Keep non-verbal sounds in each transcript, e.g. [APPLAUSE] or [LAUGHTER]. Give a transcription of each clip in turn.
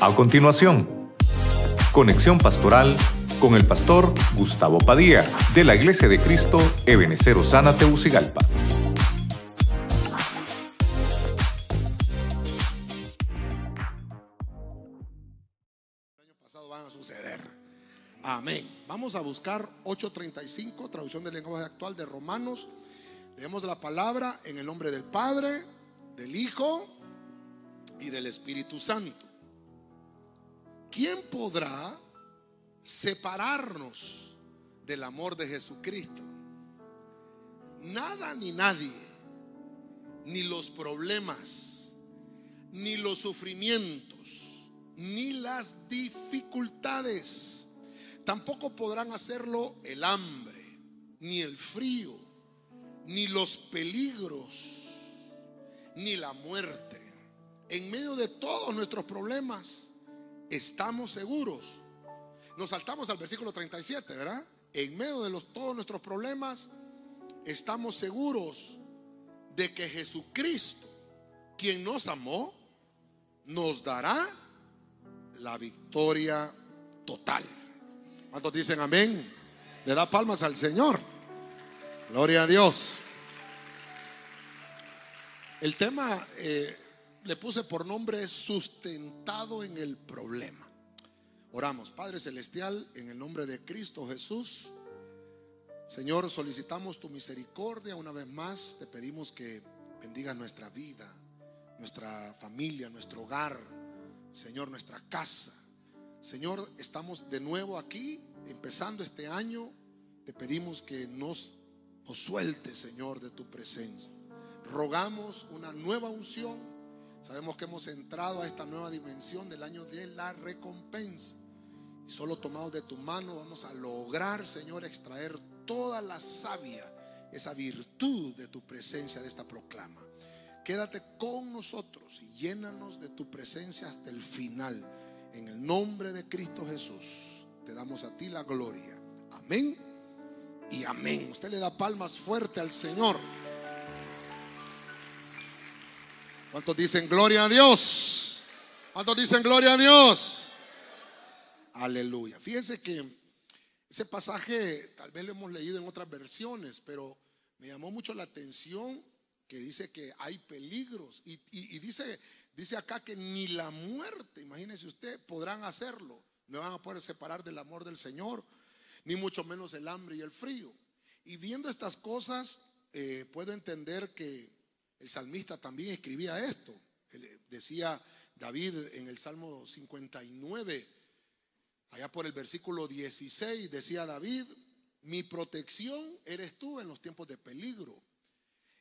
A continuación, conexión pastoral con el pastor Gustavo Padilla de la Iglesia de Cristo Ebenecer Osana Teucigalpa. año pasado van a suceder. Amén. Vamos a buscar 835, traducción del lenguaje actual de Romanos. Leemos la palabra en el nombre del Padre, del Hijo y del Espíritu Santo. ¿Quién podrá separarnos del amor de Jesucristo? Nada ni nadie, ni los problemas, ni los sufrimientos, ni las dificultades. Tampoco podrán hacerlo el hambre, ni el frío, ni los peligros, ni la muerte. En medio de todos nuestros problemas, estamos seguros. Nos saltamos al versículo 37, ¿verdad? En medio de los, todos nuestros problemas, estamos seguros de que Jesucristo, quien nos amó, nos dará la victoria total. ¿Cuántos dicen amén? Le da palmas al Señor. Gloria a Dios. El tema eh, le puse por nombre sustentado en el problema. Oramos, Padre Celestial, en el nombre de Cristo Jesús. Señor, solicitamos tu misericordia una vez más. Te pedimos que bendiga nuestra vida, nuestra familia, nuestro hogar, Señor, nuestra casa. Señor, estamos de nuevo aquí, empezando este año. Te pedimos que nos, nos suelte, Señor, de tu presencia. Rogamos una nueva unción. Sabemos que hemos entrado a esta nueva dimensión del año de la recompensa. Y solo tomados de tu mano vamos a lograr, Señor, extraer toda la savia, esa virtud de tu presencia, de esta proclama. Quédate con nosotros y llénanos de tu presencia hasta el final. En el nombre de Cristo Jesús, te damos a ti la gloria. Amén y amén. Usted le da palmas fuerte al Señor. ¿Cuántos dicen gloria a Dios? ¿Cuántos dicen gloria a Dios? Aleluya. Fíjense que ese pasaje tal vez lo hemos leído en otras versiones, pero me llamó mucho la atención que dice que hay peligros y, dice, dice acá que ni la muerte, imagínese usted, podrán hacerlo. No van a poder separar del amor del Señor, ni mucho menos el hambre y el frío. Y viendo estas cosas, eh, puedo entender que el salmista también escribía esto. Eh, decía David en el Salmo 59, allá por el versículo 16, decía David, mi protección eres tú en los tiempos de peligro.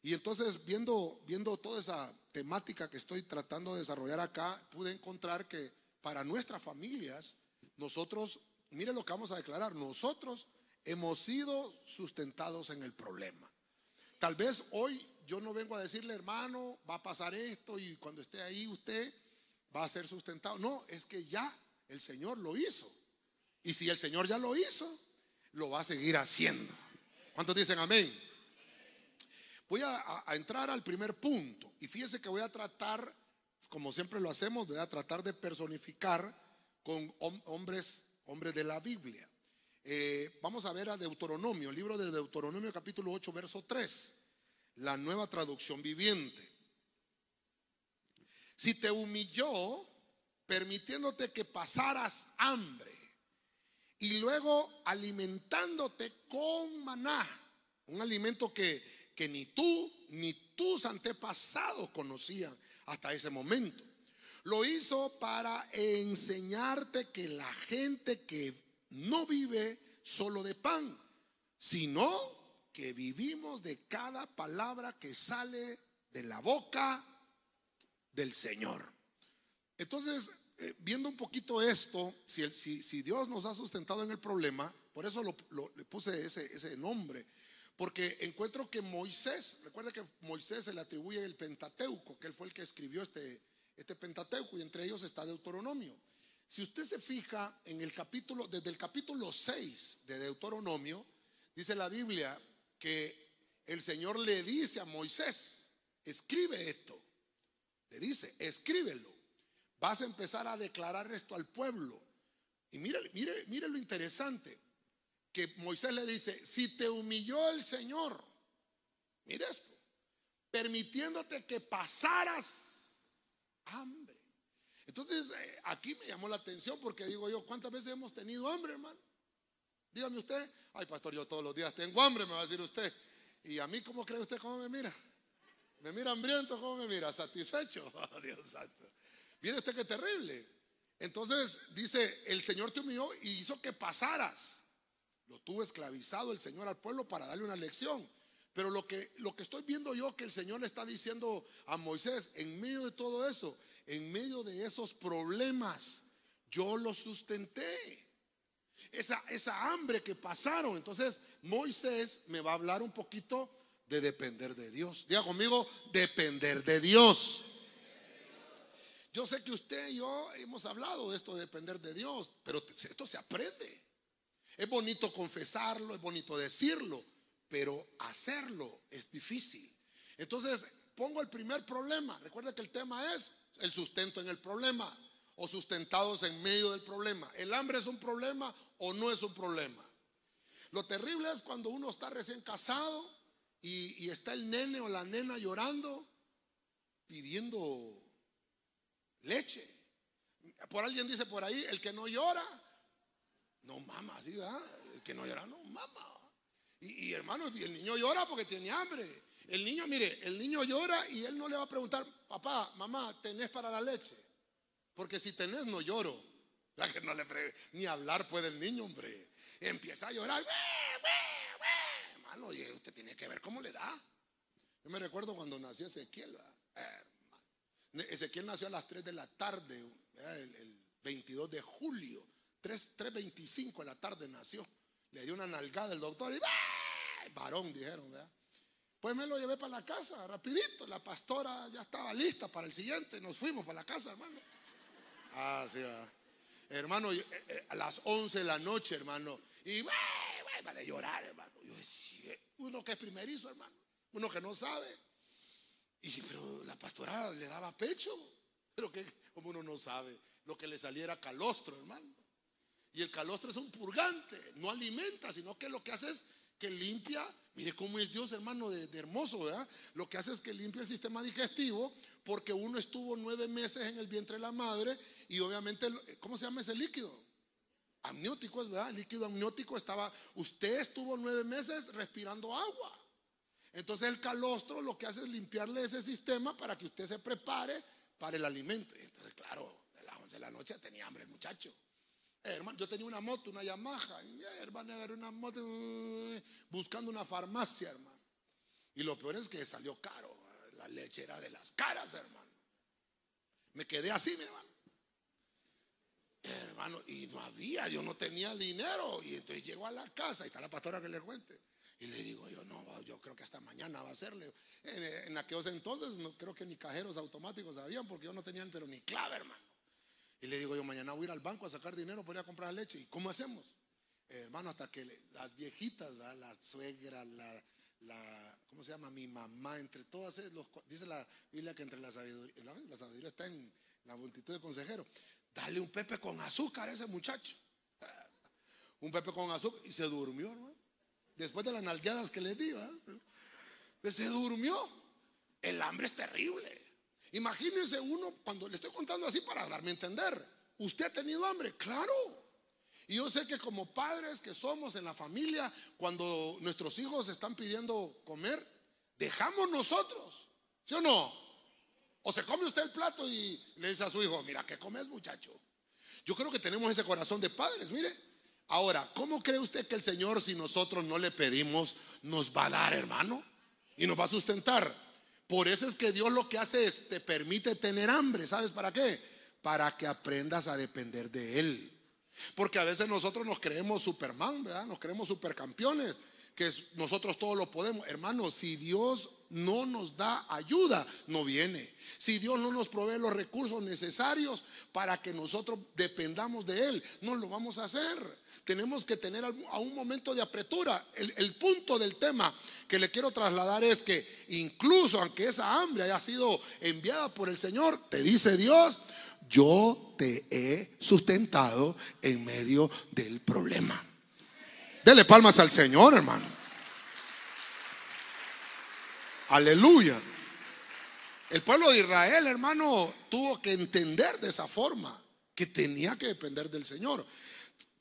Y entonces, viendo, viendo toda esa temática que estoy tratando de desarrollar acá, pude encontrar que para nuestras familias, nosotros, mire lo que vamos a declarar, nosotros hemos sido sustentados en el problema. Tal vez hoy yo no vengo a decirle, hermano, va a pasar esto y cuando esté ahí usted va a ser sustentado. No, es que ya el Señor lo hizo. Y si el Señor ya lo hizo, lo va a seguir haciendo. ¿Cuántos dicen amén? Voy a, entrar al primer punto. Y fíjese que voy a tratar, como siempre lo hacemos, voy a tratar de personificar con hom- hombres, hombres de la Biblia. Eh, vamos a ver a Deuteronomio, el libro de Deuteronomio capítulo 8, verso 3, la nueva traducción viviente. Si te humilló permitiéndote que pasaras hambre y luego alimentándote con maná, un alimento que, que ni tú ni tus antepasados conocían hasta ese momento. Lo hizo para enseñarte que la gente que no vive solo de pan, sino que vivimos de cada palabra que sale de la boca del Señor. Entonces, eh, viendo un poquito esto, si, Dios nos ha sustentado en el problema, por eso lo- le puse ese, ese nombre, porque encuentro que Moisés, recuerda que Moisés se le atribuye el Pentateuco, que él fue el que escribió este, este Pentateuco, y entre ellos está Deuteronomio. Si usted se fija en el capítulo, desde el capítulo 6 de Deuteronomio, dice la Biblia que el Señor le dice a Moisés, escribe esto. Le dice, escríbelo, vas a empezar a declarar esto al pueblo. Y mire, mire, mire lo interesante, que Moisés le dice, si te humilló el Señor, mire esto, permitiéndote que pasaras hambre. Entonces, eh, aquí me llamó la atención porque digo yo, ¿cuántas veces hemos tenido hambre, hermano? Dígame usted, ay pastor, yo todos los días tengo hambre, me va a decir usted. ¿Y a mí cómo cree usted cómo me mira? ¿Me mira hambriento? ¿Cómo me mira? ¿Satisfecho? [LAUGHS] Oh, Dios santo. Mire usted qué terrible. Entonces dice, el Señor te humilló y hizo que pasaras. Lo tuvo esclavizado el Señor al pueblo para darle una lección. Pero lo que, lo que estoy viendo yo que el Señor le está diciendo a Moisés, en medio de todo eso, en medio de esos problemas, yo lo sustenté. Esa, esa hambre que pasaron. Entonces, Moisés me va a hablar un poquito de depender de Dios. Diga conmigo, depender de Dios. Yo sé que usted y yo hemos hablado de esto de depender de Dios, pero esto se aprende. Es bonito confesarlo, es bonito decirlo, pero hacerlo es difícil. Entonces, pongo el primer problema. Recuerda que el tema es el sustento en el problema o sustentados en medio del problema. ¿El hambre es un problema o no es un problema? Lo terrible es cuando uno está recién casado y, está el nene o la nena llorando pidiendo leche. Por alguien dice por ahí, el que no llora, no mama, ¿sí, El que no llora, no mama. Y, y el niño llora porque tiene hambre. El niño, mire, el niño llora y él no le va a preguntar, papá, mamá, ¿tenés para la leche? Porque si tenés, no lloro. Ni hablar puede el niño, hombre. Empieza a llorar. Hermano, usted tiene que ver cómo le da. Yo me recuerdo cuando nació Ezequiel. Ezequiel nació a las 3 de la tarde, el, 22 de julio, 3.25 de la tarde nació. Le dio una nalgada el doctor y varón dijeron, Pues me lo llevé para la casa, rapidito. La pastora ya estaba lista para el siguiente. Nos fuimos para la casa, hermano. Ah, sí, Hermano, eh, eh, a las 11 de la noche, hermano. Y para llorar, hermano. Yo decía, uno que es primerizo, hermano. Uno que no sabe. Y pero la pastora le daba pecho. Pero que como uno no sabe, lo que le saliera calostro, hermano. Y el calostro es un purgante, no alimenta, sino que lo que hace es que limpia. Mire cómo es Dios, hermano, de, hermoso, ¿verdad? Lo que hace es que limpia el sistema digestivo, porque uno estuvo nueve meses en el vientre de la madre y obviamente, ¿cómo se llama ese líquido? Amniótico, es verdad, líquido amniótico estaba, usted estuvo nueve meses respirando agua. Entonces el calostro lo que hace es limpiarle ese sistema para que usted se prepare para el alimento. Entonces, claro, a las 11 de la noche tenía hambre el muchacho. Eh, hermano, yo tenía una moto, una Yamaha. Eh, hermano, era una moto uh, buscando una farmacia, hermano. Y lo peor es que salió caro. Leche era de las caras, hermano. Me quedé así, mi hermano. Hermano, y no había, yo no tenía dinero. Y entonces llego a la casa, y está la pastora que le cuente. Y le digo yo, no, yo creo que hasta mañana va a serle. En, aquellos entonces no creo que ni cajeros automáticos habían porque yo no tenían pero ni clave, hermano. Y le digo yo, mañana voy a ir al banco a sacar dinero para comprar leche. ¿Y cómo hacemos? hermano, hasta que las viejitas, la suegra, la, la, ¿cómo se llama? Mi mamá, entre todas, los, dice la Biblia que entre la sabiduría, la sabiduría está en la multitud de consejeros. Dale un pepe con azúcar a ese muchacho. [LAUGHS] Un pepe con azúcar y se durmió, después de las nalgueadas que le di, pues se durmió. El hambre es terrible. Imagínense uno, cuando le estoy contando así para darme a entender, ¿usted ha tenido hambre? Claro. Y yo sé que como padres que somos en la familia, cuando nuestros hijos están pidiendo comer, dejamos nosotros, ¿sí o no? O se come usted el plato y le dice a su hijo, mira, ¿qué comes muchacho? Yo creo que tenemos ese corazón de padres, mire. Ahora, ¿cómo cree usted que el Señor, si nosotros no le pedimos, nos va a dar, hermano? Y nos va a sustentar. Por eso es que Dios lo que hace es, te permite tener hambre. ¿Sabes para qué? Para que aprendas a depender de Él. Porque a veces nosotros nos creemos Superman, ¿verdad? Nos creemos supercampeones, que nosotros todos lo podemos. Hermano, si Dios no nos da ayuda, no viene. Si Dios no nos provee los recursos necesarios para que nosotros dependamos de Él, no lo vamos a hacer. Tenemos que tener a un momento de apretura. El, el punto del tema que le quiero trasladar es que incluso aunque esa hambre haya sido enviada por el Señor, te dice Dios, yo te he sustentado en medio del problema. Dele palmas al Señor, hermano. Aleluya. El pueblo de Israel, hermano, tuvo que entender de esa forma que tenía que depender del Señor.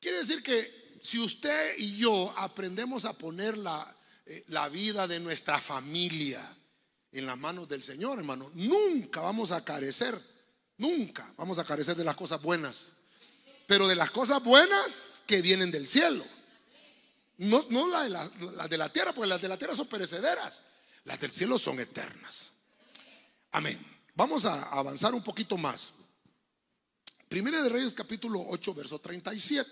Quiere decir que si usted y yo aprendemos a poner la, eh, la vida de nuestra familia en las manos del Señor, hermano, nunca vamos a carecer, nunca vamos a carecer de las cosas buenas, pero de las cosas buenas que vienen del cielo. No, no las de la, de la tierra, porque las de la tierra son perecederas, las del cielo son eternas. Amén. Vamos a avanzar un poquito más. Primera de Reyes capítulo 8, verso 37.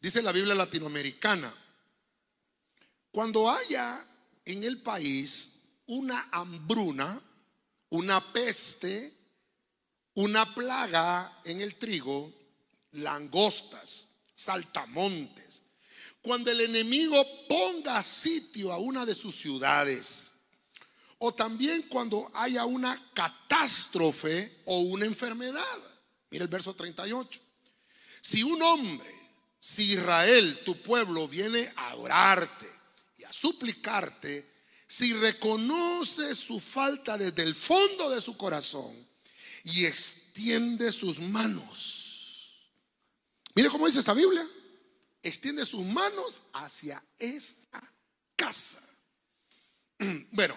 Dice la Biblia latinoamericana, cuando haya en el país una hambruna, una peste, una plaga en el trigo, langostas, saltamontes, cuando el enemigo ponga sitio a una de sus ciudades, o también cuando haya una catástrofe o una enfermedad. Mira el verso 38. Si un hombre, si Israel, tu pueblo, viene a orarte y a suplicarte, si reconoce su falta desde el fondo de su corazón y extiende sus manos. Mire cómo dice esta Biblia. Extiende sus manos hacia esta casa. [CLEARS THROAT] Bueno,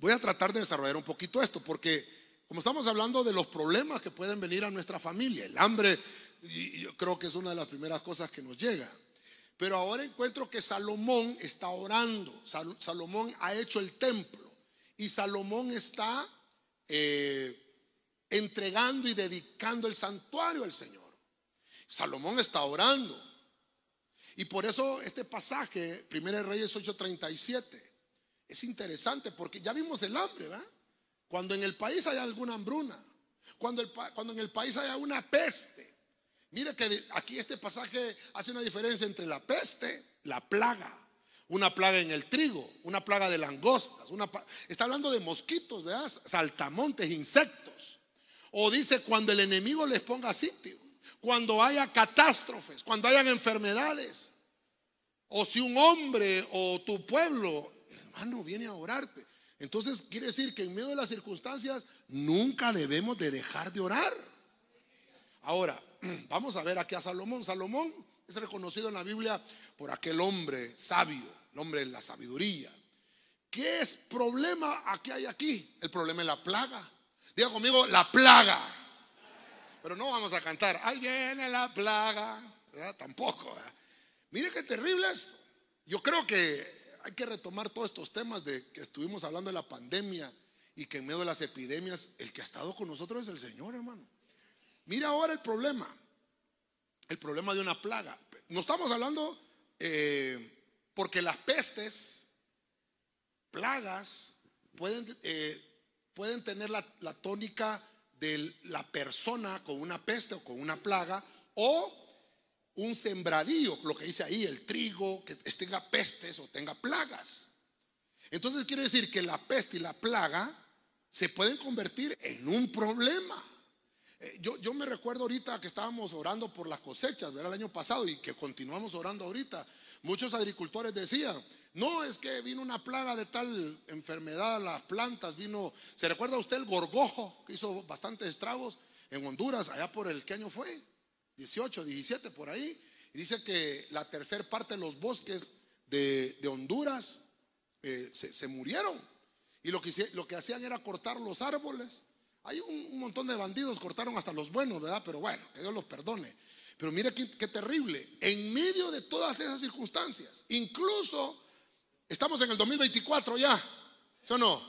Voy a tratar de desarrollar un poquito esto, porque como estamos hablando de los problemas que pueden venir a nuestra familia, el hambre, yo creo que es una de las primeras cosas que nos llega. Pero ahora encuentro que Salomón está orando, Salomón ha hecho el templo y Salomón está eh, entregando y dedicando el santuario al Señor. Salomón está orando. Y por eso este pasaje, 1 Reyes 8:37, es interesante porque ya vimos el hambre, ¿verdad? Cuando en el país hay alguna hambruna, cuando, cuando en el país haya una peste. Mire que aquí este pasaje hace una diferencia entre la peste, la plaga, una plaga en el trigo, una plaga de langostas, una, está hablando de mosquitos, ¿verdad? Saltamontes, insectos. O dice cuando el enemigo les ponga sitio, cuando haya catástrofes, cuando hayan enfermedades. O si un hombre o tu pueblo hermano, viene a orarte. Entonces quiere decir que en medio de las circunstancias nunca debemos de dejar de orar. Ahora, [CLEARS THROAT] vamos a ver aquí a Salomón. Salomón es reconocido en la Biblia por aquel hombre sabio, el hombre de la sabiduría. ¿Qué es problema aquí hay aquí? El problema es la plaga. Diga conmigo, la plaga. Pero no vamos a cantar, ahí viene la plaga. Tampoco. Mire qué terrible es. Yo creo que hay que retomar todos estos temas de que estuvimos hablando de la pandemia y que en medio de las epidemias el que ha estado con nosotros es el Señor, hermano. Mira ahora el problema, el problema de una plaga. No estamos hablando eh, porque las pestes, plagas, pueden, eh, pueden tener la, tónica de la persona con una peste o con una plaga o un sembradío, lo que dice ahí, el trigo, que tenga pestes o tenga plagas. Entonces quiere decir que la peste y la plaga se pueden convertir en un problema. Eh, yo, me recuerdo ahorita que estábamos orando por las cosechas, ¿verdad? El año pasado y que continuamos orando ahorita. Muchos agricultores decían, no, es que vino una plaga de tal enfermedad a las plantas, vino, ¿se recuerda usted el gorgojo que hizo bastantes estragos en Honduras, allá por el, ¿qué año fue? 18, 17 por ahí. Y dice que la tercera parte de los bosques de, Honduras eh, se, murieron. Y lo que, lo que hacían era cortar los árboles. Hay un, montón de bandidos, cortaron hasta los buenos, ¿verdad? Pero bueno, que Dios los perdone. Pero mire qué, terrible. En medio de todas esas circunstancias, incluso estamos en el 2024 ya, ¿sí o no?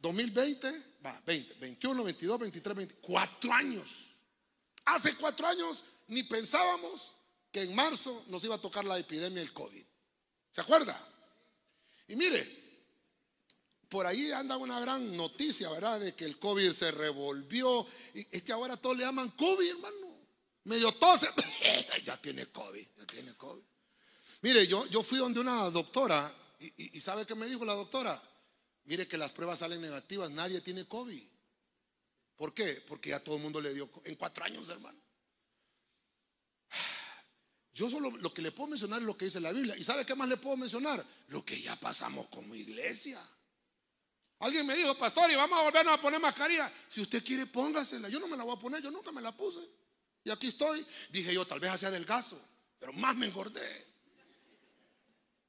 2020, va, 20, 21, 22, 23, 24 años Hace cuatro años ni pensábamos que en marzo nos iba a tocar la epidemia del COVID. ¿Se acuerda? Y mire, por ahí anda una gran noticia, ¿verdad? De que el COVID se revolvió. Y es que ahora todos le llaman COVID, hermano. Medio tose. [COUGHS] ya tiene COVID, ya tiene COVID. Mire, yo, yo fui donde una doctora y, y ¿sabe qué me dijo la doctora? Mire que las pruebas salen negativas, nadie tiene COVID. ¿Por qué? Porque ya todo el mundo le dio en cuatro años, hermano. [SIGHS] Yo solo lo que le puedo mencionar es lo que dice la Biblia. ¿Y sabe qué más le puedo mencionar? Lo que ya pasamos como iglesia. Alguien me dijo, pastor, y vamos a volvernos a poner mascarilla. Si usted quiere, póngasela. Yo no me la voy a poner, yo nunca me la puse. Y aquí estoy. Dije yo, tal vez hacía delgazo, pero más me engordé.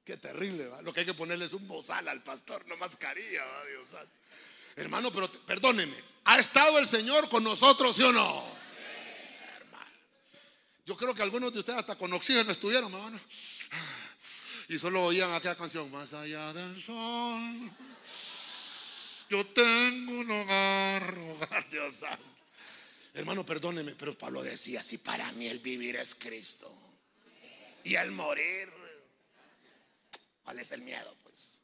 Qué terrible, Lo que hay que ponerle es un bozal al pastor, no mascarilla, Dios Hermano, pero perdóneme, ¿ha estado el Señor con nosotros, sí o no? Hermano. Yo creo que algunos de ustedes hasta con oxígeno estuvieron, hermano. Y solo oían aquella canción, más allá del sol. Yo tengo un hogar, hogar, Dios santo. Hermano, perdóneme, pero Pablo decía, si para mí el vivir es Cristo y el morir, ¿cuál es el miedo? Pues.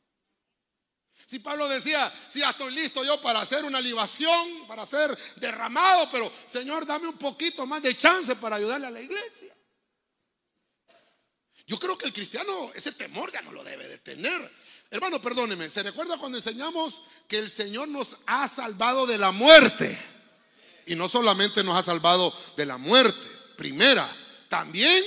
Si Pablo decía, si ya estoy listo yo para hacer una libación, para ser derramado, pero Señor, dame un poquito más de chance para ayudarle a la iglesia. Yo creo que el cristiano ese temor ya no lo debe de tener. Hermano, perdóneme, ¿se recuerda cuando enseñamos que el Señor nos ha salvado de la muerte? Y no solamente nos ha salvado de la muerte, primera, también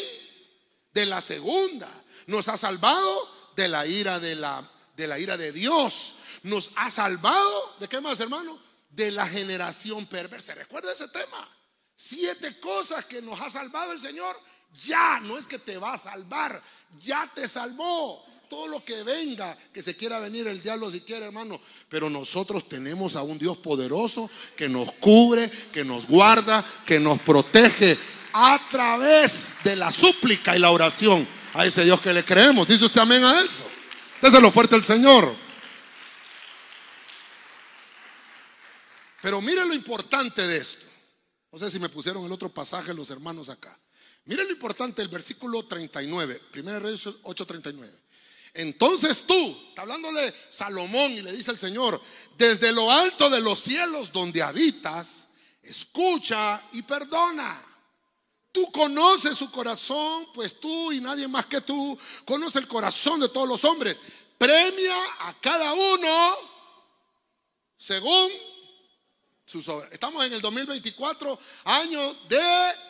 de la segunda. Nos ha salvado de la ira de la, de la ira de Dios. Nos ha salvado, ¿de qué más, hermano? De la generación perversa. ¿Recuerda ese tema? Siete cosas que nos ha salvado el Señor. Ya, no es que te va a salvar, ya te salvó todo lo que venga, que se quiera venir el diablo si quiere, hermano. Pero nosotros tenemos a un Dios poderoso que nos cubre, que nos guarda, que nos protege a través de la súplica y la oración a ese Dios que le creemos. ¿Dice usted amén a eso? lo fuerte el Señor. Pero mire lo importante de esto. No sé si me pusieron el otro pasaje los hermanos acá. Mire lo importante del versículo 39, 1 Reyes 8:39. Entonces tú, está hablándole Salomón y le dice el Señor, desde lo alto de los cielos donde habitas, escucha y perdona. Tú conoces su corazón, pues tú y nadie más que tú conoce el corazón de todos los hombres. Premia a cada uno según sus obras. Estamos en el 2024, año de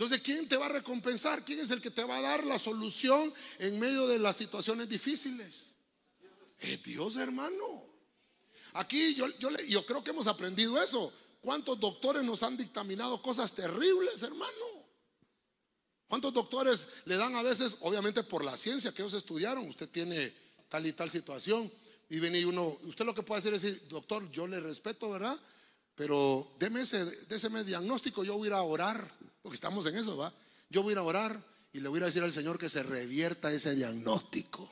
Entonces, ¿quién te va a recompensar? ¿Quién es el que te va a dar la solución en medio de las situaciones difíciles? Es Dios, hermano. Aquí yo, yo, yo creo que hemos aprendido eso. ¿Cuántos doctores nos han dictaminado cosas terribles, hermano? ¿Cuántos doctores le dan a veces, obviamente por la ciencia que ellos estudiaron, usted tiene tal y tal situación, y viene uno, usted lo que puede hacer es decir, doctor, yo le respeto, ¿verdad? Pero déme ese, diagnóstico, yo voy a ir a orar porque estamos en eso, ¿va? Yo voy a orar y le voy a decir al Señor que se revierta ese diagnóstico.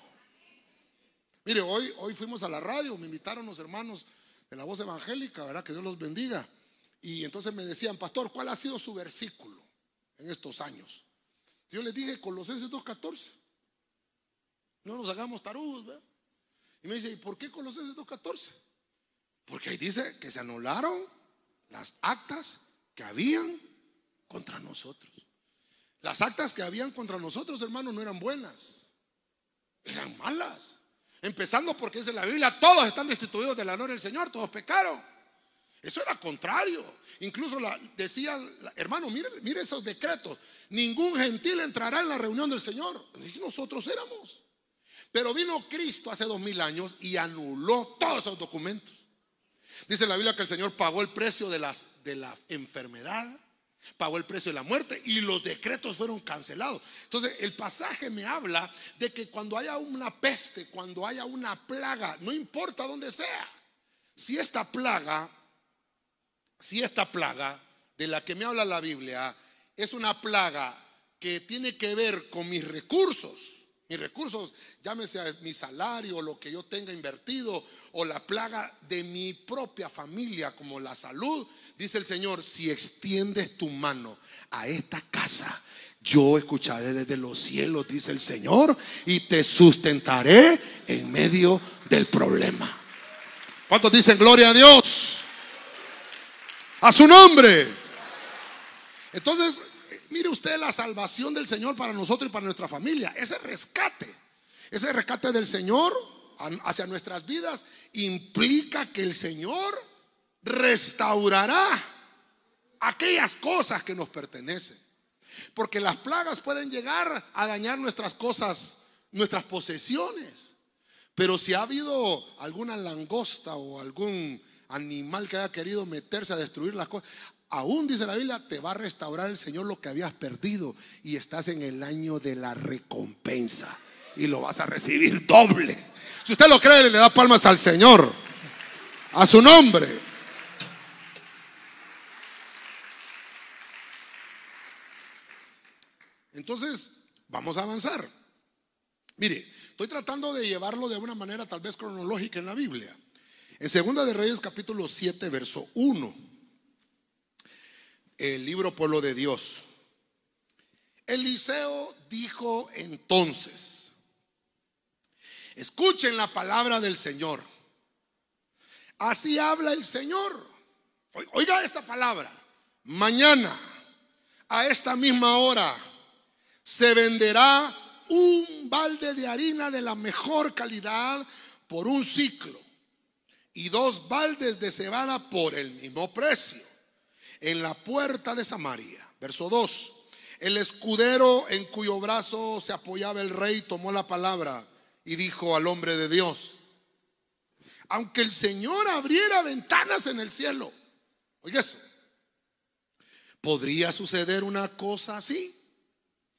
Mire, hoy, hoy fuimos a la radio, me invitaron los hermanos de la voz evangélica, ¿verdad? Que Dios los bendiga. Y entonces me decían, pastor, ¿cuál ha sido su versículo en estos años? Yo les dije, Colosenses 2.14. No nos hagamos tarudos, ¿verdad? Y me dice, ¿y por qué Colosenses 2.14? Porque ahí dice que se anularon las actas que habían contra nosotros. Las actas que habían contra nosotros, hermanos, no eran buenas, eran malas. Empezando porque dice la Biblia, todos están destituidos de la del Señor, todos pecaron. Eso era contrario. Incluso la, decía, hermano, mire, esos decretos. Ningún gentil entrará en la reunión del Señor. Nosotros éramos. Pero vino Cristo hace dos mil años y anuló todos esos documentos. Dice la Biblia que el Señor pagó el precio de, las, de la enfermedad, pagó el precio de la muerte y los decretos fueron cancelados. Entonces el pasaje me habla de que cuando haya una peste, cuando haya una plaga, no importa dónde sea, si esta plaga, si esta plaga de la que me habla la Biblia es una plaga que tiene que ver con mis recursos, mis recursos, llámese mi salario, lo que yo tenga invertido, o la plaga de mi propia familia, como la salud, dice el Señor, si extiendes tu mano a esta casa, yo escucharé desde los cielos, dice el Señor, y te sustentaré en medio del problema. ¿Cuántos dicen gloria a Dios? A su nombre. Entonces, Mire usted la salvación del Señor para nosotros y para nuestra familia. Ese rescate, ese rescate del Señor hacia nuestras vidas implica que el Señor restaurará aquellas cosas que nos pertenecen. Porque las plagas pueden llegar a dañar nuestras cosas, nuestras posesiones. Pero si ha habido alguna langosta o algún animal que haya querido meterse a destruir las cosas, aún dice la Biblia, te va a restaurar el Señor lo que habías perdido y estás en el año de la recompensa y lo vas a recibir doble. Si usted lo cree, le da palmas al Señor, a su nombre. Entonces, vamos a avanzar. Mire, estoy tratando de llevarlo de una manera tal vez cronológica en la Biblia. En Segunda de Reyes capítulo 7, verso 1. El libro Pueblo de Dios. Eliseo dijo entonces, escuchen la palabra del Señor. Así habla el Señor. Oiga esta palabra. Mañana, a esta misma hora, se venderá un balde de harina de la mejor calidad por un ciclo y dos baldes de cebada por el mismo precio en la puerta de Samaria. Verso 2. El escudero en cuyo brazo se apoyaba el rey tomó la palabra y dijo al hombre de Dios, aunque el Señor abriera ventanas en el cielo, oye eso, ¿podría suceder una cosa así?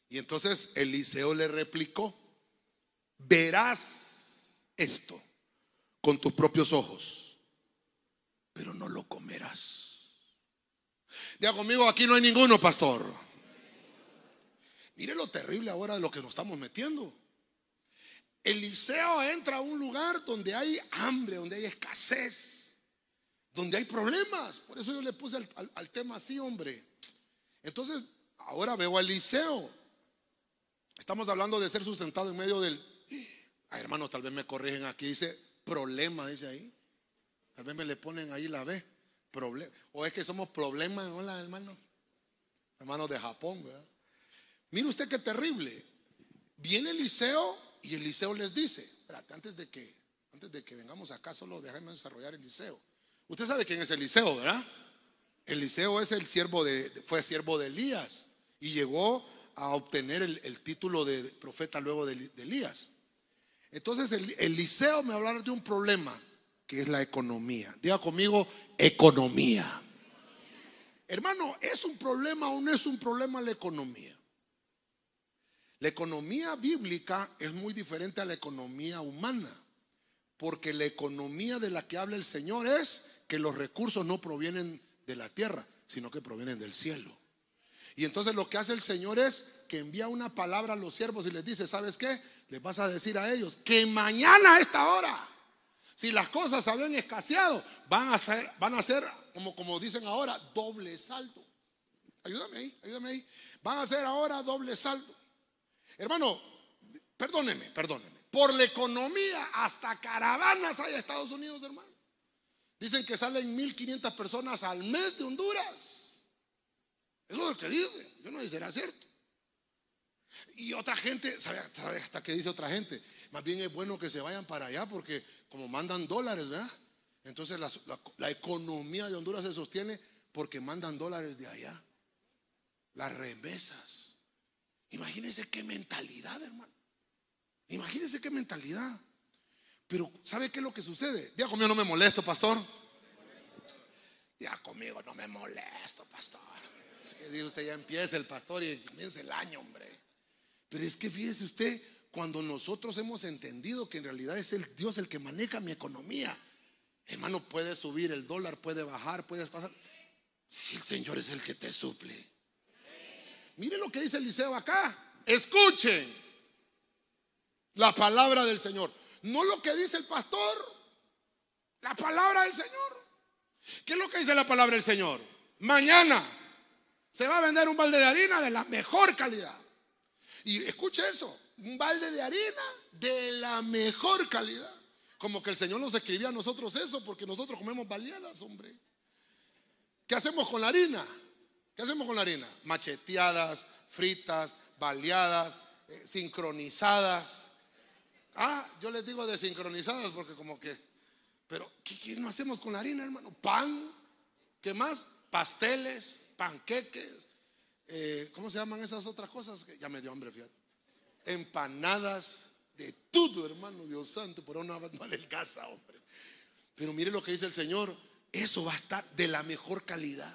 Y entonces Eliseo le replicó, verás esto con tus propios ojos, pero no lo comerás. Diga conmigo, aquí no hay ninguno, pastor. Mire lo terrible ahora de lo que nos estamos metiendo. Eliseo entra a un lugar donde hay hambre, donde hay escasez, donde hay problemas. Por eso yo le puse al, tema así, hombre. Entonces, ahora veo a Eliseo Estamos hablando de ser sustentado en medio del... Ay, hermanos, tal vez me corrigen aquí, dice problema, dice ahí. Tal vez me le ponen ahí la B, O es que somos problemas, hola hermano. Hermanos de Japón, ¿verdad? Mire usted qué terrible. Viene Eliseo y Eliseo les dice, espérate, antes de que, antes de que vengamos acá, solo déjenme desarrollar Eliseo. Usted sabe quién es Eliseo, ¿verdad? Eliseo es el siervo de, fue siervo de Elías y llegó a obtener el, título de profeta luego de, Elías. Entonces el, Eliseo me hablar de un problema que es la economía. Diga conmigo, economía. Hermano, ¿es un problema o no es un problema la economía? La economía bíblica es muy diferente a la economía humana, porque la economía de la que habla el Señor es que los recursos no provienen de la tierra, sino que provienen del cielo. Y entonces lo que hace el Señor es que envía una palabra a los siervos y les dice, ¿sabes qué? Les vas a decir a ellos que mañana a esta hora, si las cosas habían escaseado, van a ser, van a ser como, como dicen ahora, doble saldo. Ayúdame ahí, ayúdame ahí. Van a ser ahora doble saldo. Hermano, perdóneme, perdóneme. Por la economía, hasta caravanas hay a Estados Unidos, hermano. Dicen que salen 1.500 personas al mes de Honduras. Eso es lo que dice. Yo no sé si será cierto. Y otra gente, ¿sabe, hasta qué dice otra gente? Más bien es bueno que se vayan para allá porque como mandan dólares, ¿verdad? Entonces la, economía de Honduras se sostiene porque mandan dólares de allá. Las remesas. Imagínense qué mentalidad, hermano. Imagínense qué mentalidad. Pero ¿sabe qué es lo que sucede? Diga conmigo, no me molesto, pastor. Diga conmigo, no me molesto, pastor que dice usted ya empieza el pastor y comienza el año, hombre. Pero es que fíjese usted, cuando nosotros hemos entendido que en realidad es el Dios el que maneja mi economía, hermano, puede subir el dólar, puede bajar, puede pasar. Si el Señor es el que te suple. Mire lo que dice Eliseo acá. Escuchen la palabra del Señor. No lo que dice el pastor, la palabra del Señor. ¿Qué es lo que dice la palabra del Señor? Mañana se va a vender un balde de harina de la mejor calidad. Y escuche eso, un balde de harina de la mejor calidad. Como que el Señor nos escribía a nosotros eso, porque nosotros comemos baleadas, hombre. ¿Qué hacemos con la harina? ¿Qué hacemos con la harina? Macheteadas, fritas, baleadas, eh, sincronizadas. Ah, yo les digo desincronizadas porque como que, pero ¿qué, no hacemos con la harina, hermano? Pan, ¿qué más? Pasteles, panqueques, eh, ¿cómo se llaman esas otras cosas? Ya me dio hambre, fíjate. Empanadas, de todo, hermano, Dios santo, por una no casa hombre. Pero mire lo que dice el Señor, eso va a estar de la mejor calidad.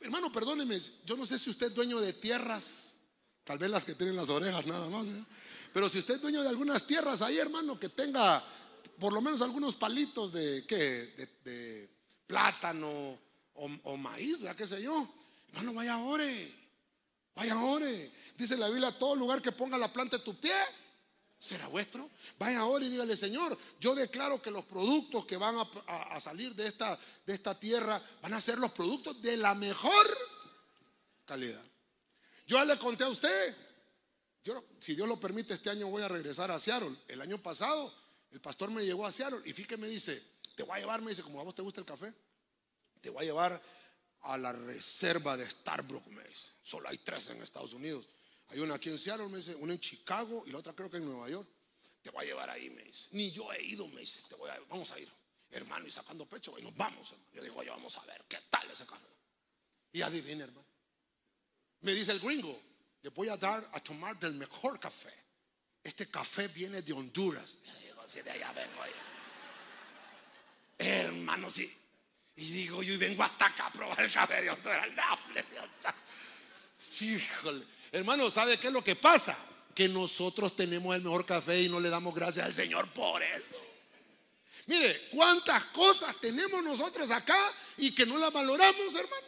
Hermano, perdóneme, yo no sé si usted es dueño de tierras, tal vez las que tienen las orejas nada más, pero si usted es dueño de algunas tierras ahí, hermano, que tenga por lo menos algunos palitos de, ¿qué? De, plátano o, maíz. ¿Qué sé yo? Hermano, vaya ore, vaya ore. Dice la Biblia, todo lugar que ponga la planta de tu pie, será vuestro. Vaya ahora y dígale, Señor, yo declaro que los productos que van a, salir de esta, de esta tierra van a ser los productos de la mejor calidad. Yo le conté a usted, yo, si Dios lo permite, este año voy a regresar a Seattle. El año pasado, el pastor me llegó a Seattle y fíjate, me dice, te voy a llevar, me dice, como a vos te gusta el café, te voy a llevar a la reserva de Starbrook, me dice. Solo hay tres en Estados Unidos. Hay una aquí en Seattle, me dice, una en Chicago y la otra creo que en Nueva York. Te voy a llevar ahí, me dice. Ni yo he ido, me dice, te voy a, vamos a ir. Hermano, y sacando pecho, y nos vamos. Yo digo, oye, vamos a ver, ¿qué tal ese café? Y adivina, hermano. Me dice el gringo, le voy a dar a tomar del mejor café. Este café viene de Honduras. Yo digo, si de allá vengo Hermano, sí. Y digo, yo vengo hasta acá a probar el [LAUGHS] Dios. Sí, híjole. Hermano, ¿sabe qué es lo que pasa? Que nosotros tenemos el mejor café y no le damos gracias al Señor por eso. Mire, cuántas cosas tenemos nosotros acá y que no las valoramos, hermano.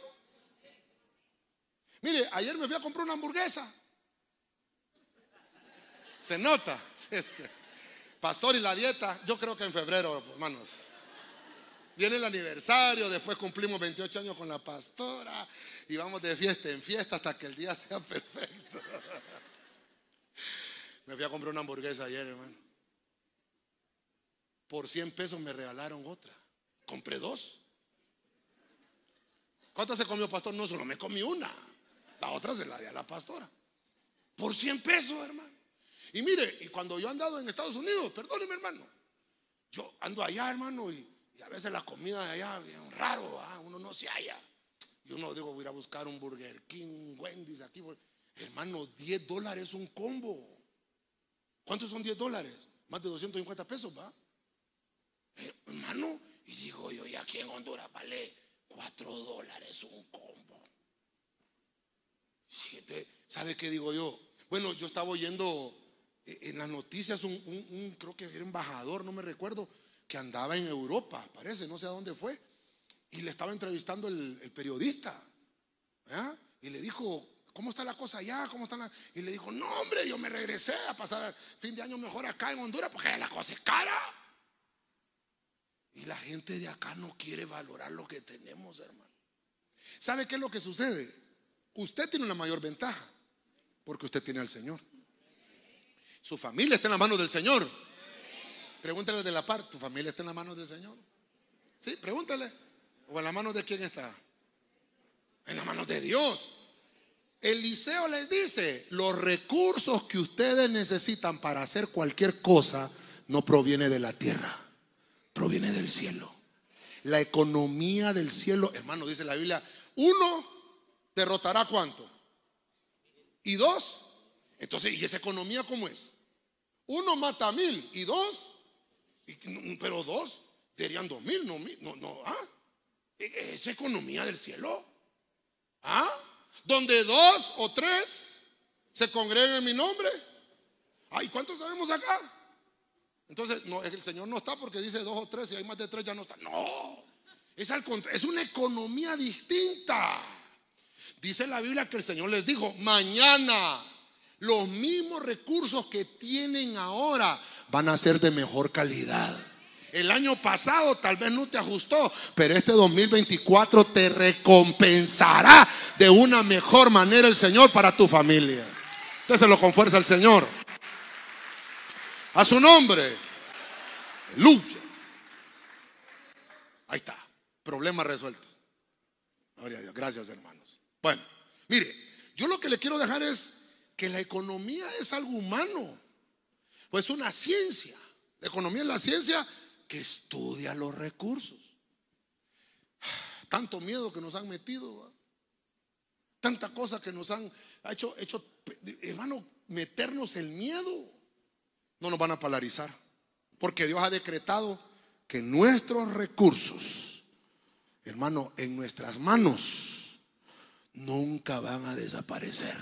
Mire, ayer me fui a comprar una hamburguesa. Se nota. [LAUGHS] Es que, pastor y la dieta, yo creo que en febrero, hermanos. Viene el aniversario, después cumplimos 28 años con la pastora y vamos de fiesta en fiesta hasta que el día [LAUGHS] sea perfecto. Me fui a comprar una hamburguesa ayer, hermano. Por 100 pesos me regalaron otra. Compré dos. ¿Cuántas se comió, pastor? No, solo me comí una. La otra se la di a la pastora. Por 100 pesos, hermano. Y mire, y cuando yo he andado en Estados Unidos, perdóneme, hermano. Yo ando allá, hermano, y y a veces la comida de allá, bien raro, uno no se halla. Y uno digo, voy a ir a buscar un Burger King, Wendy's aquí. Hermano, 10 dólares un combo. ¿Cuántos son 10 dólares? Más de 250 pesos, ¿va? Eh, hermano, y digo yo, y aquí en Honduras vale 4 dólares un combo. Siete, ¿Sabe qué digo yo? Bueno, yo estaba oyendo eh, en las noticias un, creo que era embajador, no me recuerdo, que andaba en Europa, parece, no sé a dónde fue, y le estaba entrevistando el, periodista. Y le dijo, ¿cómo está la cosa allá? ¿Cómo está Y le dijo, no, hombre, yo me regresé a pasar fin de año mejor acá en Honduras porque la cosa es cara. Y la gente de acá no quiere valorar lo que tenemos, hermano. ¿Sabe qué es lo que sucede? Usted tiene una mayor ventaja porque usted tiene al Señor. Su familia está en las manos del Señor. Pregúntale de la par, ¿tu familia está en las manos del Señor? Sí, pregúntale. ¿O en las manos de quién está? En las manos de Dios. Eliseo les dice, los recursos que ustedes necesitan para hacer cualquier cosa no proviene de la tierra, proviene del cielo. La economía del cielo, hermano, dice la Biblia, uno derrotará cuánto? Y dos, entonces, ¿y esa economía cómo es? Uno mata a mil y dos pero dos serían dos mil, no, no, no, ¿ah? ¿E, e, ¿Es economía del cielo? ¿Ah? Donde dos o tres se congregan en mi nombre. Ay, ¿cuántos sabemos acá? Entonces, no, el Señor no está porque dice dos o tres y hay más de tres ya no está. No, es al contrario, es una economía distinta. Dice la Biblia que el Señor les dijo, mañana los mismos recursos que tienen ahora van a ser de mejor calidad. El año pasado tal vez no te ajustó, pero este 2024 te recompensará de una mejor manera el Señor para tu familia. lo con fuerza al Señor. A su nombre. Aleluya. Ahí está. Problema resuelto. Gloria a Dios. Gracias, hermanos. Bueno, mire, yo lo que le quiero dejar es que la economía es algo humano. Pues una ciencia. La economía es la ciencia que estudia los recursos. Tanto miedo que nos han metido. Tanta cosa que nos han hecho, hecho, hermano, meternos el miedo. No nos van a polarizar. Porque Dios ha decretado que nuestros recursos, hermano, en nuestras manos, nunca van a desaparecer.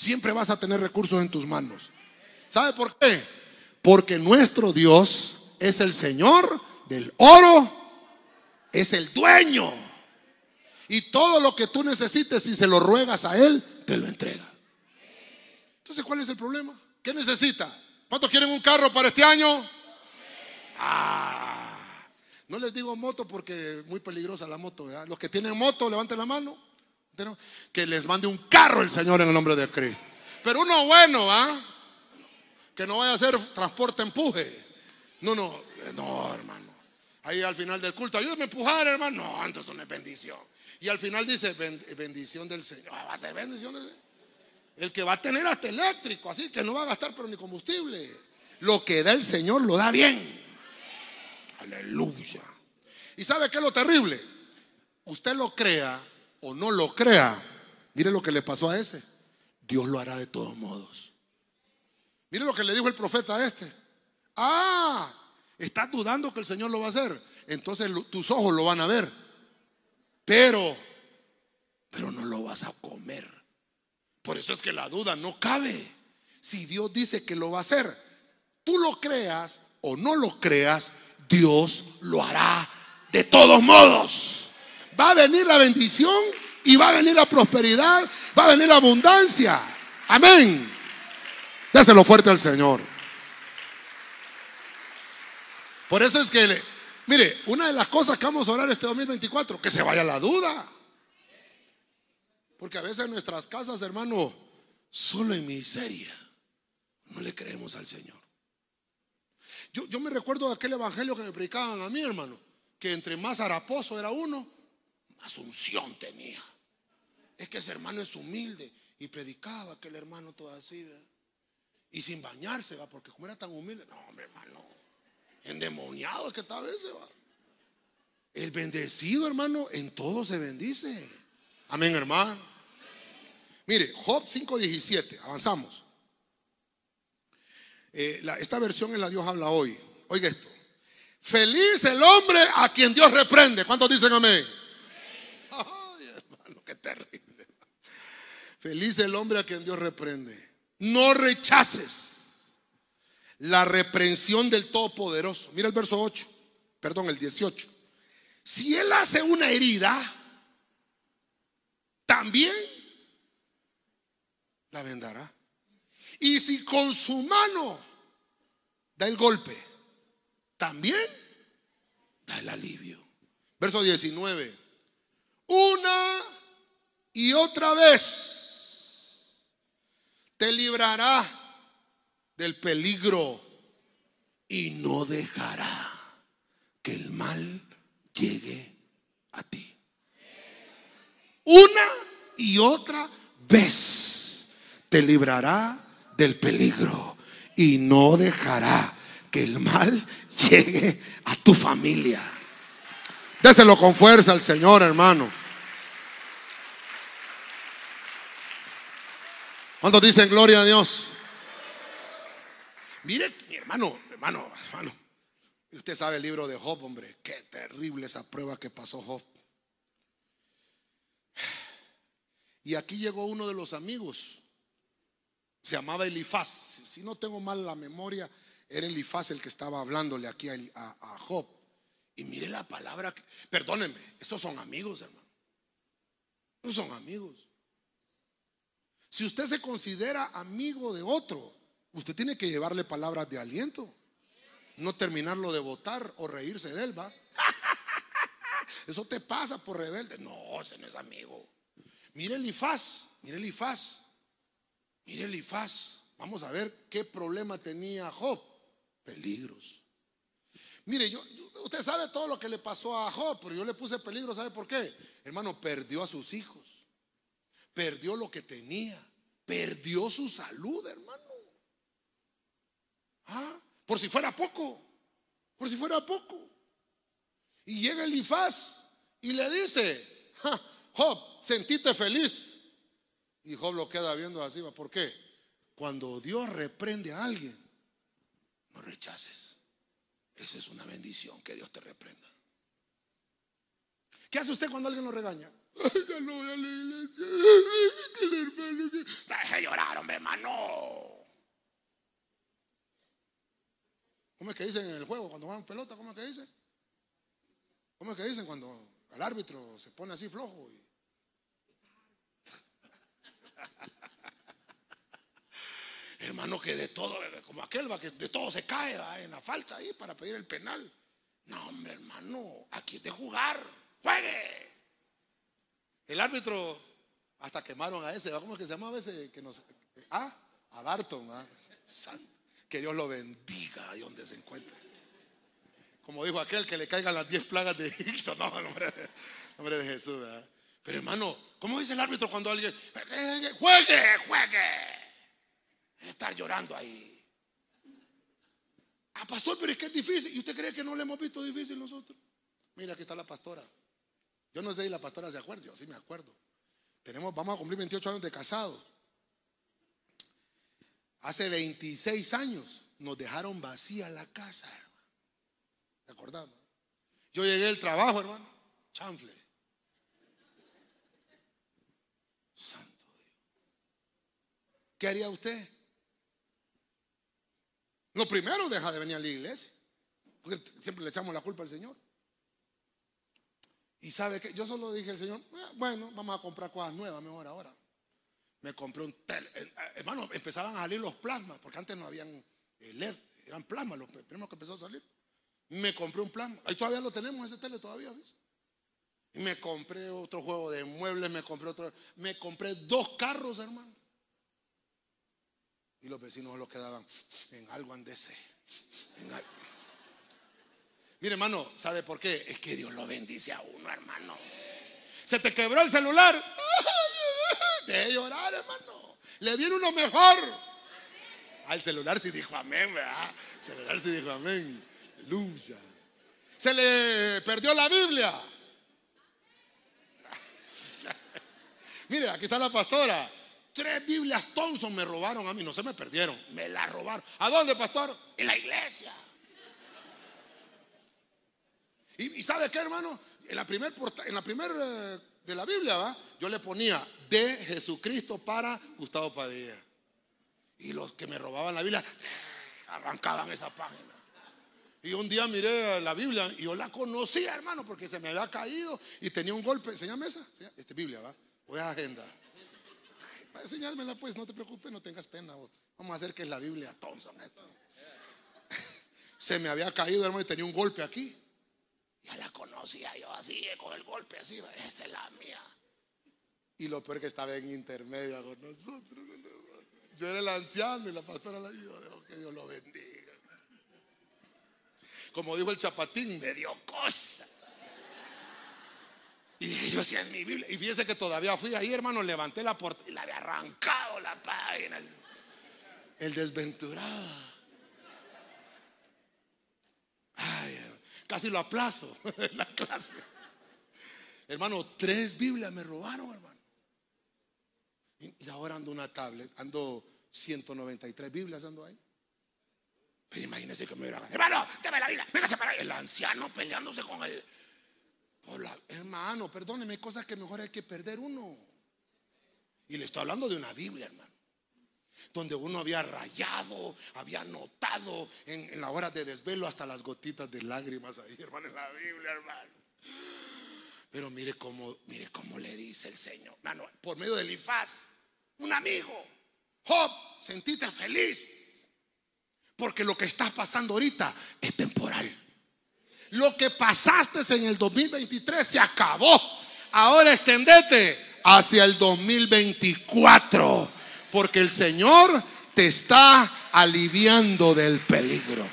Siempre vas a tener recursos en tus manos. ¿Sabe por qué? Porque nuestro Dios es el Señor del oro, es el dueño. Y todo lo que tú necesites, si se lo ruegas a Él, te lo entrega. Entonces, ¿cuál es el problema? ¿Qué necesita? ¿Cuántos quieren un carro para este año? Ah, no les digo moto porque es muy peligrosa la moto. Los que tienen moto, levanten la mano. Que les mande un carro el Señor en el nombre de Cristo. Pero uno bueno, ¿ah? Que no vaya a ser transporte empuje. No, no, no, hermano. Ahí al final del culto, ayúdame a empujar, hermano. No, entonces no es bendición. Y al final dice bendición del Señor. Va a ser bendición. El que va a tener hasta eléctrico, así que no va a gastar pero ni combustible. Lo que da el Señor lo da bien. Aleluya. ¿Y sabe qué es lo terrible? Usted lo crea o no lo crea. Mire lo que le pasó a ese. Dios lo hará de todos modos. Mire lo que le dijo el profeta a este. Ah, estás dudando que el Señor lo va a hacer. Entonces tus ojos lo van a ver. Pero, pero no lo vas a comer. Por eso es que la duda no cabe. Si Dios dice que lo va a hacer, tú lo creas o no lo creas, Dios lo hará de todos modos. Va a venir la bendición y va a venir la prosperidad, va a venir la abundancia. Amén. Déselo fuerte al Señor. Por eso es que, mire, una de las cosas que vamos a orar este 2024, que se vaya la duda. Porque a veces en nuestras casas, hermano, solo en miseria, no le creemos al Señor. Yo, yo me recuerdo de aquel evangelio que me predicaban a mí, hermano, que entre más haraposo era uno, más unción tenía. Es que ese hermano es humilde y predicaba aquel hermano todo así, y sin bañarse, va, porque como era tan humilde, no, hombre, hermano, endemoniado es que tal vez se va. El bendecido, hermano, en todo se bendice. Amén, hermano. Mire, Job 5:17, avanzamos. Eh, esta versión en la Dios habla hoy. Oiga esto. Feliz el hombre a quien Dios reprende. ¿Cuántos dicen amén? Terrible. Feliz el hombre a quien Dios reprende. No rechaces la reprensión del Todopoderoso. Mira el verso 8, perdón, el 18. Si él hace una herida, también la vendará. Y si con su mano da el golpe, también da el alivio. Verso 19. Una y otra vez te librará del peligro y no dejará que el mal llegue a ti. Una y otra vez te librará del peligro y no dejará que el mal [LAUGHS] llegue a tu familia. Déselo con fuerza al Señor, hermano. ¿Cuántos dicen gloria a Dios? Mire, mi hermano, hermano, hermano. Usted sabe el libro de Job, hombre. Qué terrible esa prueba que pasó Job. Y aquí llegó uno de los amigos se llamaba Elifaz. Si no tengo mal la memoria, era Elifaz el que estaba hablándole aquí a, Job. Y mire la palabra, que, perdónenme, estos son amigos, hermano. No son amigos. Si usted se considera amigo de otro, usted tiene que llevarle palabras de aliento. No terminarlo de votar o reírse de él, va. [LAUGHS] Eso te pasa por rebelde. No, ese no es amigo. Mire Elifaz, mire Elifaz. Mire Elifaz, vamos a ver qué problema tenía Job. Peligros. Mire, yo, usted sabe todo lo que le pasó a Job, pero yo le puse peligro, ¿sabe por qué? Hermano, perdió a sus hijos, perdió lo que tenía, perdió su salud, hermano. Ah, por si fuera poco, por si fuera poco. Y llega Elifaz y le dice, Job, sentite feliz. Y Job lo queda viendo así, ¿por qué? Cuando Dios reprende a alguien, no rechaces. Esa es una bendición que Dios te reprenda. ¿Qué hace usted cuando alguien lo regaña? Ya no voy a la iglesia. el hermano. De llorar, hombre, hermano. ¿Cómo es que dicen en el juego cuando juegan pelota? ¿Cómo es que dicen? ¿Cómo es que dicen cuando el árbitro se pone así flojo? [LAUGHS] Hermano, que de todo, como aquel va, que de todo se cae en la falta ahí para pedir el penal. No, hombre, hermano, aquí es de jugar. ¡Juegue! El árbitro, hasta quemaron a ese, ¿cómo es que se llama ese? Que nos, ah, a Barton, Santo. Que Dios lo bendiga ahí donde se encuentre. Como dijo aquel, que le caigan las diez plagas de Egipto. No, nombre, nombre de Jesús. Pero hermano, ¿cómo dice el árbitro cuando alguien juegue, juegue? Estar llorando ahí. Ah, pastor, pero es que es difícil. ¿Y usted cree que no le hemos visto difícil nosotros? Mira, aquí está la pastora. Yo no sé si la pastora se acuerda, yo sí me acuerdo. Tenemos, vamos a cumplir 28 años de casado. Hace 26 años nos dejaron vacía la casa, hermano. ¿Te acordamos? Yo llegué al trabajo, hermano. Chanfle. Santo Dios. ¿Qué haría usted? Lo primero, deja de venir a la iglesia. Porque siempre le echamos la culpa al Señor. Y sabe que yo solo dije al Señor, ah, bueno, vamos a comprar cosas nuevas mejor ahora. Me compré un tele. Eh, eh, hermano, empezaban a salir los plasmas, porque antes no habían eh, LED, eran plasmas los primeros que empezó a salir. Me compré un plasma. Ahí todavía lo tenemos, ese tele todavía, ¿ves? Y me compré otro juego de muebles, me compré otro. Me compré dos carros, hermano. Y los vecinos lo quedaban en algo andese. Mire, hermano, ¿sabe por qué? Es que Dios lo bendice a uno, hermano. Se te quebró el celular. [LAUGHS] De llorar, hermano. Le viene uno mejor. Al celular sí dijo amén, ¿verdad? El celular sí dijo amén. Aleluya. Se le perdió la Biblia. [LAUGHS] Mire, aquí está la pastora. Tres Biblias Thompson me robaron a mí, no se me perdieron, me la robaron. ¿A dónde, pastor? En la iglesia. Y, ¿sabe qué, hermano? En la primera primer, eh, de la Biblia, ¿va? yo le ponía de Jesucristo para Gustavo Padilla. Y los que me robaban la Biblia [LAUGHS] arrancaban esa página. Y un día miré la Biblia y yo la conocía, hermano, porque se me había caído y tenía un golpe. Enseñame esa. Esta Biblia, ¿va? Voy a agenda. Va a enseñármela, pues, no te preocupes, no tengas pena. Vamos a hacer que es la Biblia Thompson. [LAUGHS] Se me había caído, hermano, y tenía un golpe aquí. Ya la conocía yo así, con el golpe así, esa es la mía. Y lo peor que estaba en intermedia con nosotros. Yo era el anciano y la pastora la dijo, que Dios lo bendiga. Como dijo el chapatín, me dio cosa. Y dije, yo hacía en mi Biblia. Y fíjese que todavía fui ahí, hermano, levanté la puerta y la había arrancado la página. El, el desventurado. Ay, Casi lo aplazo [LAUGHS] en la clase. Hermano, tres Biblias me robaron, hermano. Y ahora ando una tablet, ando 193 Biblias ando ahí. Pero imagínese que me hubiera, hermano, dame la Biblia, véngase para. El anciano peleándose con él. hermano, perdóneme, cosas que mejor hay que perder uno. Y le estoy hablando de una Biblia, hermano donde uno había rayado, había notado en, la hora de desvelo hasta las gotitas de lágrimas ahí, [LAUGHS] hermano, en la Biblia, hermano. Pero mire cómo, mire cómo le dice el Señor, hermano, por medio del Ifaz, un amigo, Job, sentite feliz, porque lo que está pasando ahorita es temporal. Lo que pasaste en el 2023 se acabó. Ahora extendete hacia el 2024 porque el Señor te está aliviando del peligro.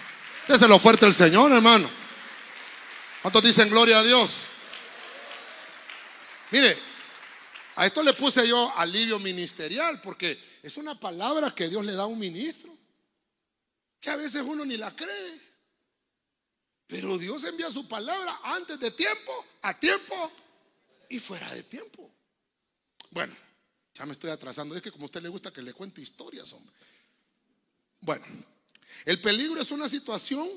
lo fuerte el Señor, hermano. ¿Cuántos dicen gloria a Dios? Mire, a esto le puse yo alivio ministerial porque es una palabra que Dios le da a un ministro. que a veces uno ni la cree. Pero Dios envía su palabra antes de tiempo, a tiempo y fuera de tiempo. Bueno, ya me estoy atrasando. Es que como a usted le gusta que le cuente historias, hombre. Bueno, el peligro es una situación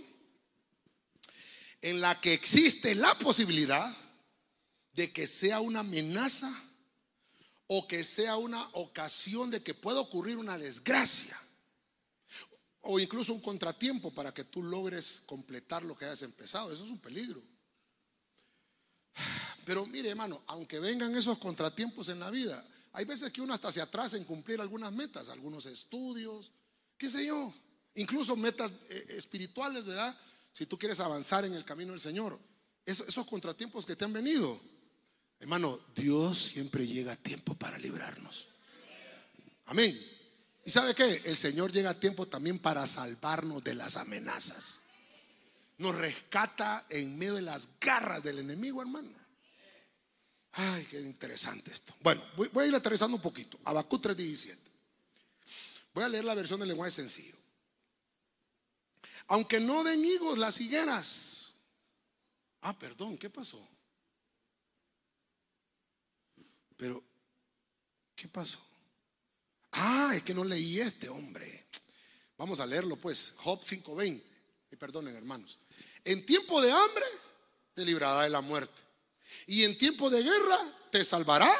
en la que existe la posibilidad de que sea una amenaza o que sea una ocasión de que pueda ocurrir una desgracia o incluso un contratiempo para que tú logres completar lo que hayas empezado. Eso es un peligro. Pero mire, hermano, aunque vengan esos contratiempos en la vida, hay veces que uno hasta se atrasa en cumplir algunas metas, algunos estudios, qué sé yo, incluso metas eh, espirituales, ¿verdad? Si tú quieres avanzar en el camino del Señor, esos, contratiempos que te han venido, hermano, Dios siempre llega a tiempo para librarnos. Amén. ¿Y sabe qué? El Señor llega a tiempo también para salvarnos de las amenazas. Nos rescata en medio de las garras del enemigo, hermano. Ay, qué interesante esto. Bueno, voy, a ir aterrizando un poquito. Abacú 3:17. Voy a leer la versión del lenguaje sencillo. Aunque no den higos las higueras. Ah, perdón, ¿qué pasó? Pero, ¿qué pasó? Ah, es que no leí este hombre. Vamos a leerlo pues. Job 5:20. Y perdonen, hermanos. En tiempo de hambre te librará de la muerte. Y en tiempo de guerra te salvará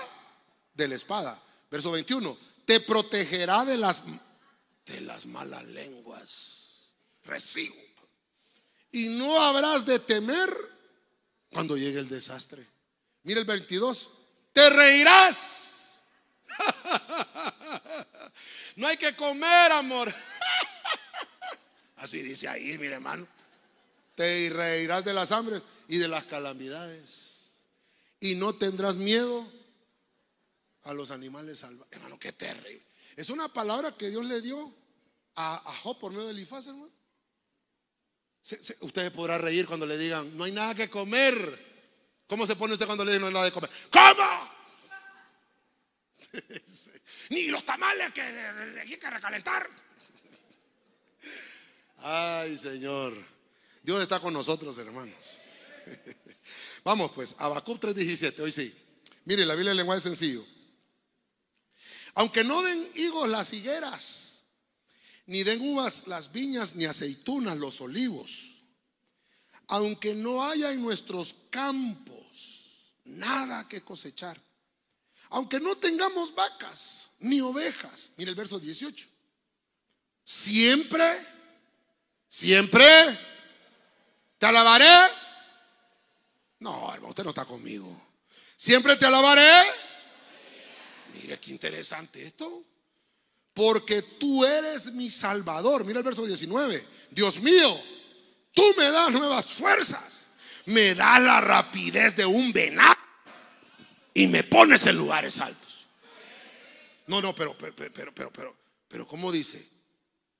de la espada. Verso 21. Te protegerá de las de las malas lenguas recibo. Y no habrás de temer cuando llegue el desastre. Mira el 22. Te reirás. [LAUGHS] no hay que comer, amor. [LAUGHS] Así dice ahí, mire hermano. Te reirás de las hambres y de las calamidades. Y no tendrás miedo a los animales salvajes. Hermano, qué terrible. Es una palabra que Dios le dio a, Job por medio de Elifaz, hermano. Usted podrá reír cuando le digan, no hay nada que comer. ¿Cómo se pone usted cuando le dicen no hay nada de comer? ¿Cómo? [LAUGHS] Ni los tamales que hay que recalentar. [LAUGHS] Ay, Señor. Dios está con nosotros, hermanos. [LAUGHS] Vamos pues, Habacuc 3:17, hoy sí. Mire, la Biblia en lenguaje sencillo. Aunque no den higos las higueras, ni den uvas las viñas, ni aceitunas los olivos. Aunque no haya en nuestros campos nada que cosechar. Aunque no tengamos vacas ni ovejas. Mire el verso 18. Siempre, siempre te alabaré. No, hermano, usted no está conmigo. Siempre te alabaré. Mire qué interesante esto porque tú eres mi salvador. Mira el verso 19. Dios mío, tú me das nuevas fuerzas, me das la rapidez de un venado y me pones en lugares altos. No, no, pero, pero, pero, pero, pero, pero, ¿cómo dice?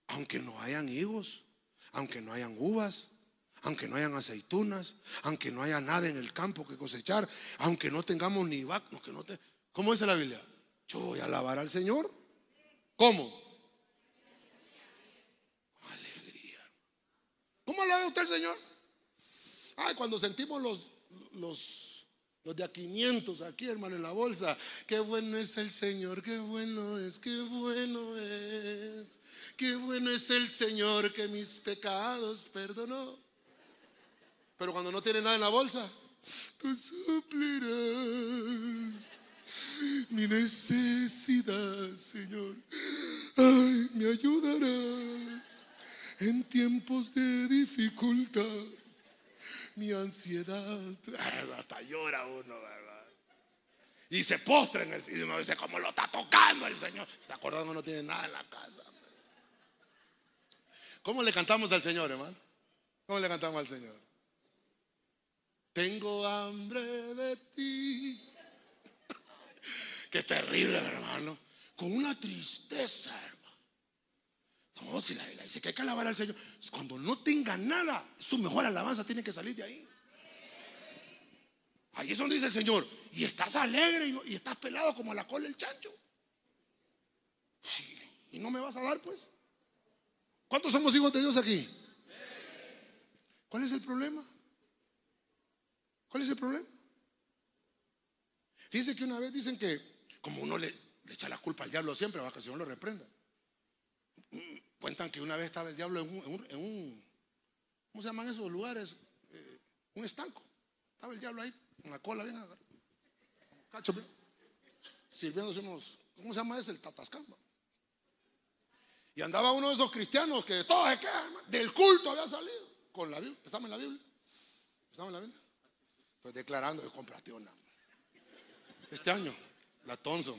Aunque no hayan higos, aunque no hayan uvas, aunque no hayan aceitunas, aunque no haya nada en el campo que cosechar, aunque no tengamos ni vacas, no te, ¿cómo dice la Biblia? Yo voy a alabar al Señor. ¿Cómo? Alegría. ¿Cómo alaba usted al Señor? Ay, cuando sentimos los, los, los de a 500 aquí, hermano, en la bolsa. Qué bueno es el Señor, qué bueno es, qué bueno es. Qué bueno es el Señor que mis pecados perdonó. Pero cuando no tiene nada en la bolsa, tú suplirás mi necesidad, Señor. Ay, me ayudarás en tiempos de dificultad. Mi ansiedad, hasta llora uno, ¿verdad? Y se postra en el y uno dice, ¿cómo lo está tocando el Señor? Está acordando no tiene nada en la casa. ¿Cómo le cantamos al Señor, hermano? ¿Cómo le cantamos al Señor? Tengo hambre de ti. Qué terrible, hermano. Con una tristeza, hermano. No, si la dice que hay que alabar al Señor. Cuando no tenga nada, su mejor alabanza tiene que salir de ahí. Ahí es donde dice el Señor. Y estás alegre y, estás pelado como la cola del chancho. Sí, y no me vas a dar, pues. ¿Cuántos somos hijos de Dios aquí? ¿Cuál es el problema? ¿Cuál es el problema? Fíjense que una vez dicen que como uno le, echa la culpa al diablo siempre, para que el Señor lo reprenda. Cuentan que una vez estaba el diablo en un, ¿cómo se llaman esos lugares? Eh, un estanco. Estaba el diablo ahí, con la cola bien cacho, sirviéndose unos, ¿cómo se llama ese? El tatascamba. Y andaba uno de esos cristianos que todos se quedan, del culto había salido, con la Biblia, estamos en la Biblia, estamos en la Biblia. Estoy declarando de compraste una. Este año, la Thompson,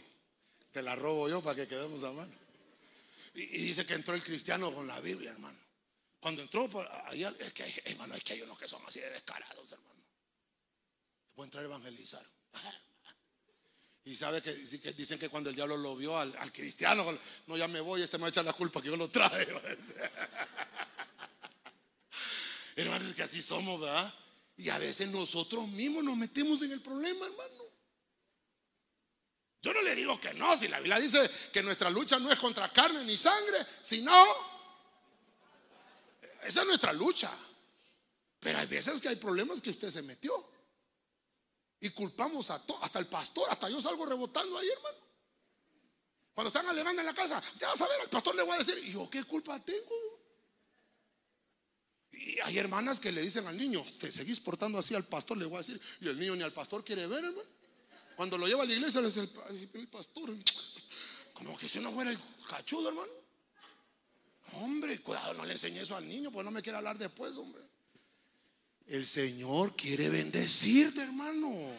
te la robo yo para que quedemos a mano. Y, dice que entró el cristiano con la Biblia, hermano. Cuando entró, es que, hermano, es que hay unos que son así de descarados, hermano. Puede entrar a evangelizar. [LAUGHS] Y sabe que, dicen que cuando el diablo lo vio al, cristiano, no, ya me voy, este me va a echar la culpa que yo lo trae. [LAUGHS] Hermanos, que así somos, ¿verdad? Y a veces nosotros mismos nos metemos en el problema, hermano. Yo no le digo que no, si la Biblia dice que nuestra lucha no es contra carne ni sangre, sino, esa es nuestra lucha. Pero hay veces que hay problemas que usted se metió. Y culpamos a todo, hasta el pastor, hasta yo salgo rebotando ahí, hermano. Cuando están alegando en la casa, ya vas a ver, al pastor le voy a decir, ¿y yo qué culpa tengo? Y hay hermanas que le dicen al niño, te seguís portando así al pastor, le voy a decir, y el niño ni al pastor quiere ver, hermano. Cuando lo lleva a la iglesia, le dice el, pastor, como que si no fuera el cachudo, hermano. Hombre, cuidado, no le enseñé eso al niño, pues no me quiere hablar después, hombre. El Señor quiere bendecirte, hermano.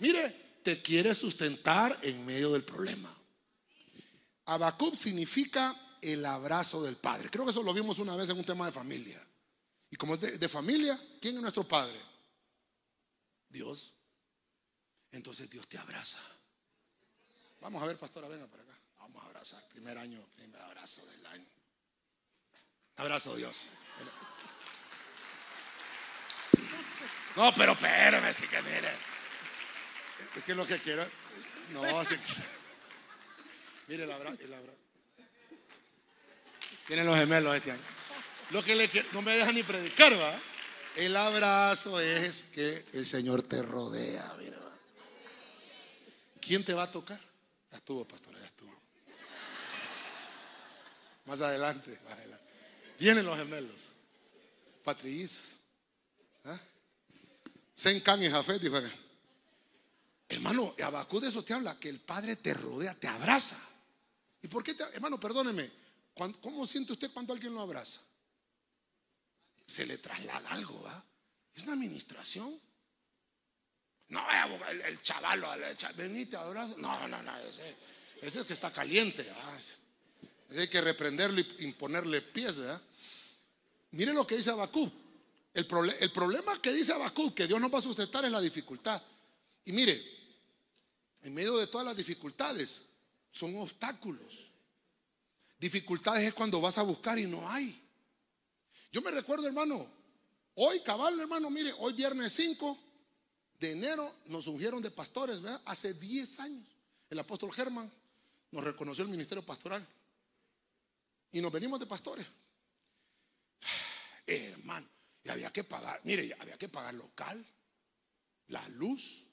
Mire, te quiere sustentar en medio del problema. Abacub significa el abrazo del Padre. Creo que eso lo vimos una vez en un tema de familia. Y como es de familia, ¿quién es nuestro Padre? Dios. Entonces Dios te abraza. Vamos a ver, pastora, venga para acá. Vamos a abrazar. Primer año, primer abrazo del año. Abrazo Dios. No, pero espérame, así que mire. Es que lo que quiero. No, así que. Mire el abrazo. El abrazo. Tienen los gemelos este año. Lo que le no me deja ni predicar, va. El abrazo es que el Señor te rodea, mira. ¿Quién te va a tocar? Ya estuvo, pastora, ya estuvo. Más adelante, más adelante. Vienen los gemelos. Patrillizos. ¿Ah? Sencan y Jafet, dijo Hermano, Abacú de eso te habla, que el Padre te rodea, te abraza. ¿Y por qué, te, hermano, perdóneme, ¿cómo siente usted cuando alguien lo abraza? Se le traslada algo, ¿va? Es una administración. No, el, el chaval, venite, abrazo. No, no, no, ese, ese es que está caliente. Ese hay que reprenderlo y imponerle pies. ¿verdad? Mire lo que dice Abacú. El, el, problema que dice Abacú, que Dios nos va a sustentar es la dificultad. Y mire, en medio de todas las dificultades, son obstáculos. Dificultades es cuando vas a buscar y no hay. Yo me recuerdo, hermano, hoy cabal, hermano, mire, hoy viernes 5 de enero nos ungieron de pastores, ¿verdad? Hace 10 años. El apóstol Germán nos reconoció el ministerio pastoral. Y nos venimos de pastores. [SIGHS] hermano, y había que pagar, mire, había que pagar local, la luz,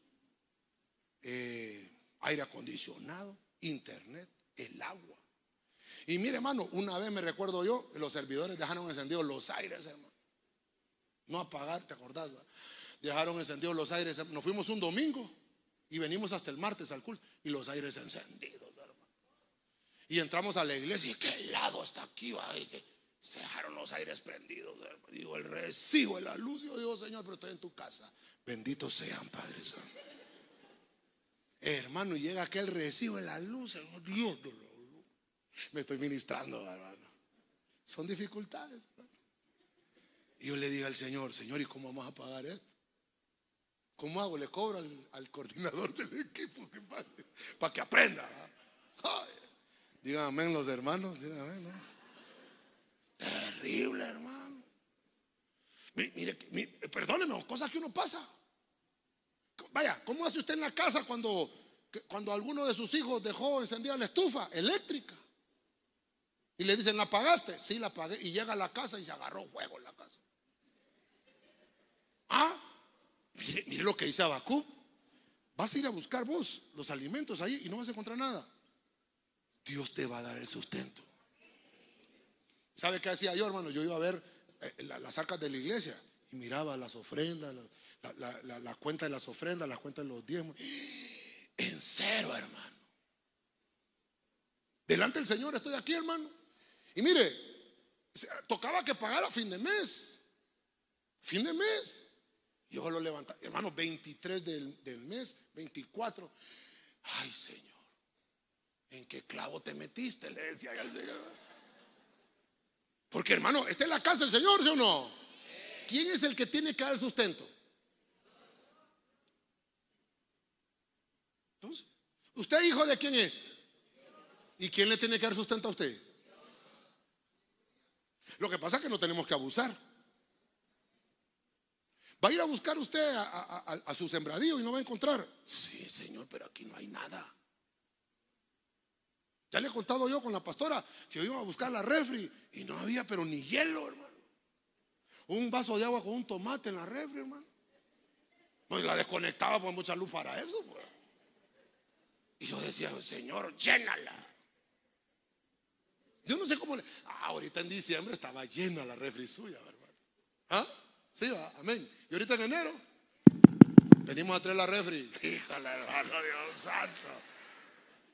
eh, aire acondicionado, internet, el agua. Y mire, hermano, una vez me recuerdo yo, los servidores dejaron encendidos los aires, hermano. No apagar, ¿te acordás? dejaron encendidos los aires. Nos fuimos un domingo y venimos hasta el martes al culto y los aires encendidos, hermano. Y entramos a la iglesia y qué helado está aquí, va. Y se dejaron los aires prendidos, hermano. Digo, el recibo, la luz. Yo digo, Señor, pero estoy en tu casa. Benditos sean, Padre Santo. hermano, llega aquel recibo de la luz, Dios, me estoy ministrando, hermano. Son dificultades, Y yo le dije al Señor, Señor, ¿y cómo vamos a pagar esto? ¿Cómo hago? Le cobro al, coordinador [LAUGHS] del equipo que para que aprenda. Díganme los hermanos, díganme, ¿no? Terrible, hermano. Mire, mire, perdóneme, cosas que uno pasa. Vaya, ¿cómo hace usted en la casa cuando, cuando alguno de sus hijos dejó encendida la estufa eléctrica? Y le dicen, ¿la pagaste? Sí, la pagué. Y llega a la casa y se agarró fuego en la casa. Ah, mire, lo que dice Abacú. Vas a ir a buscar vos los alimentos ahí y no vas a encontrar nada. Dios te va a dar el sustento. ¿Sabe qué hacía yo, hermano? Yo iba a ver eh, las arcas de la iglesia y miraba las ofrendas, la, cuenta de las ofrendas, la cuenta de los diezmos. En cero, hermano. Delante del Señor estoy aquí, hermano. Y mire, tocaba que pagara a fin de mes. Fin de mes. Yo lo levantaba, hermano, 23 del, del mes, 24. Ay, Señor, ¿en qué clavo te metiste? Le decía al Señor. Porque, hermano, esta es la casa del Señor, ¿sí o no? ¿Quién es el que tiene que dar sustento? Entonces, ¿usted hijo de quién es? ¿Y quién le tiene que dar sustento a usted? Lo que pasa es que no tenemos que abusar. Va a ir a buscar usted a, su sembradío y no va a encontrar. Sí, Señor, pero aquí no hay nada. Ya le he contado yo con la pastora que iba a buscar la refri y no había, pero ni hielo, hermano. Un vaso de agua con un tomate en la refri, hermano. No, y la desconectaba por mucha luz para eso, pues. Y yo decía, Señor, llénala. Yo no sé cómo le. Ah, ahorita en diciembre estaba llena la refri suya, hermano. ¿Ah? Sí, va, amén. Y ahorita en enero venimos a traer la refri. Híjole, hermano Dios santo.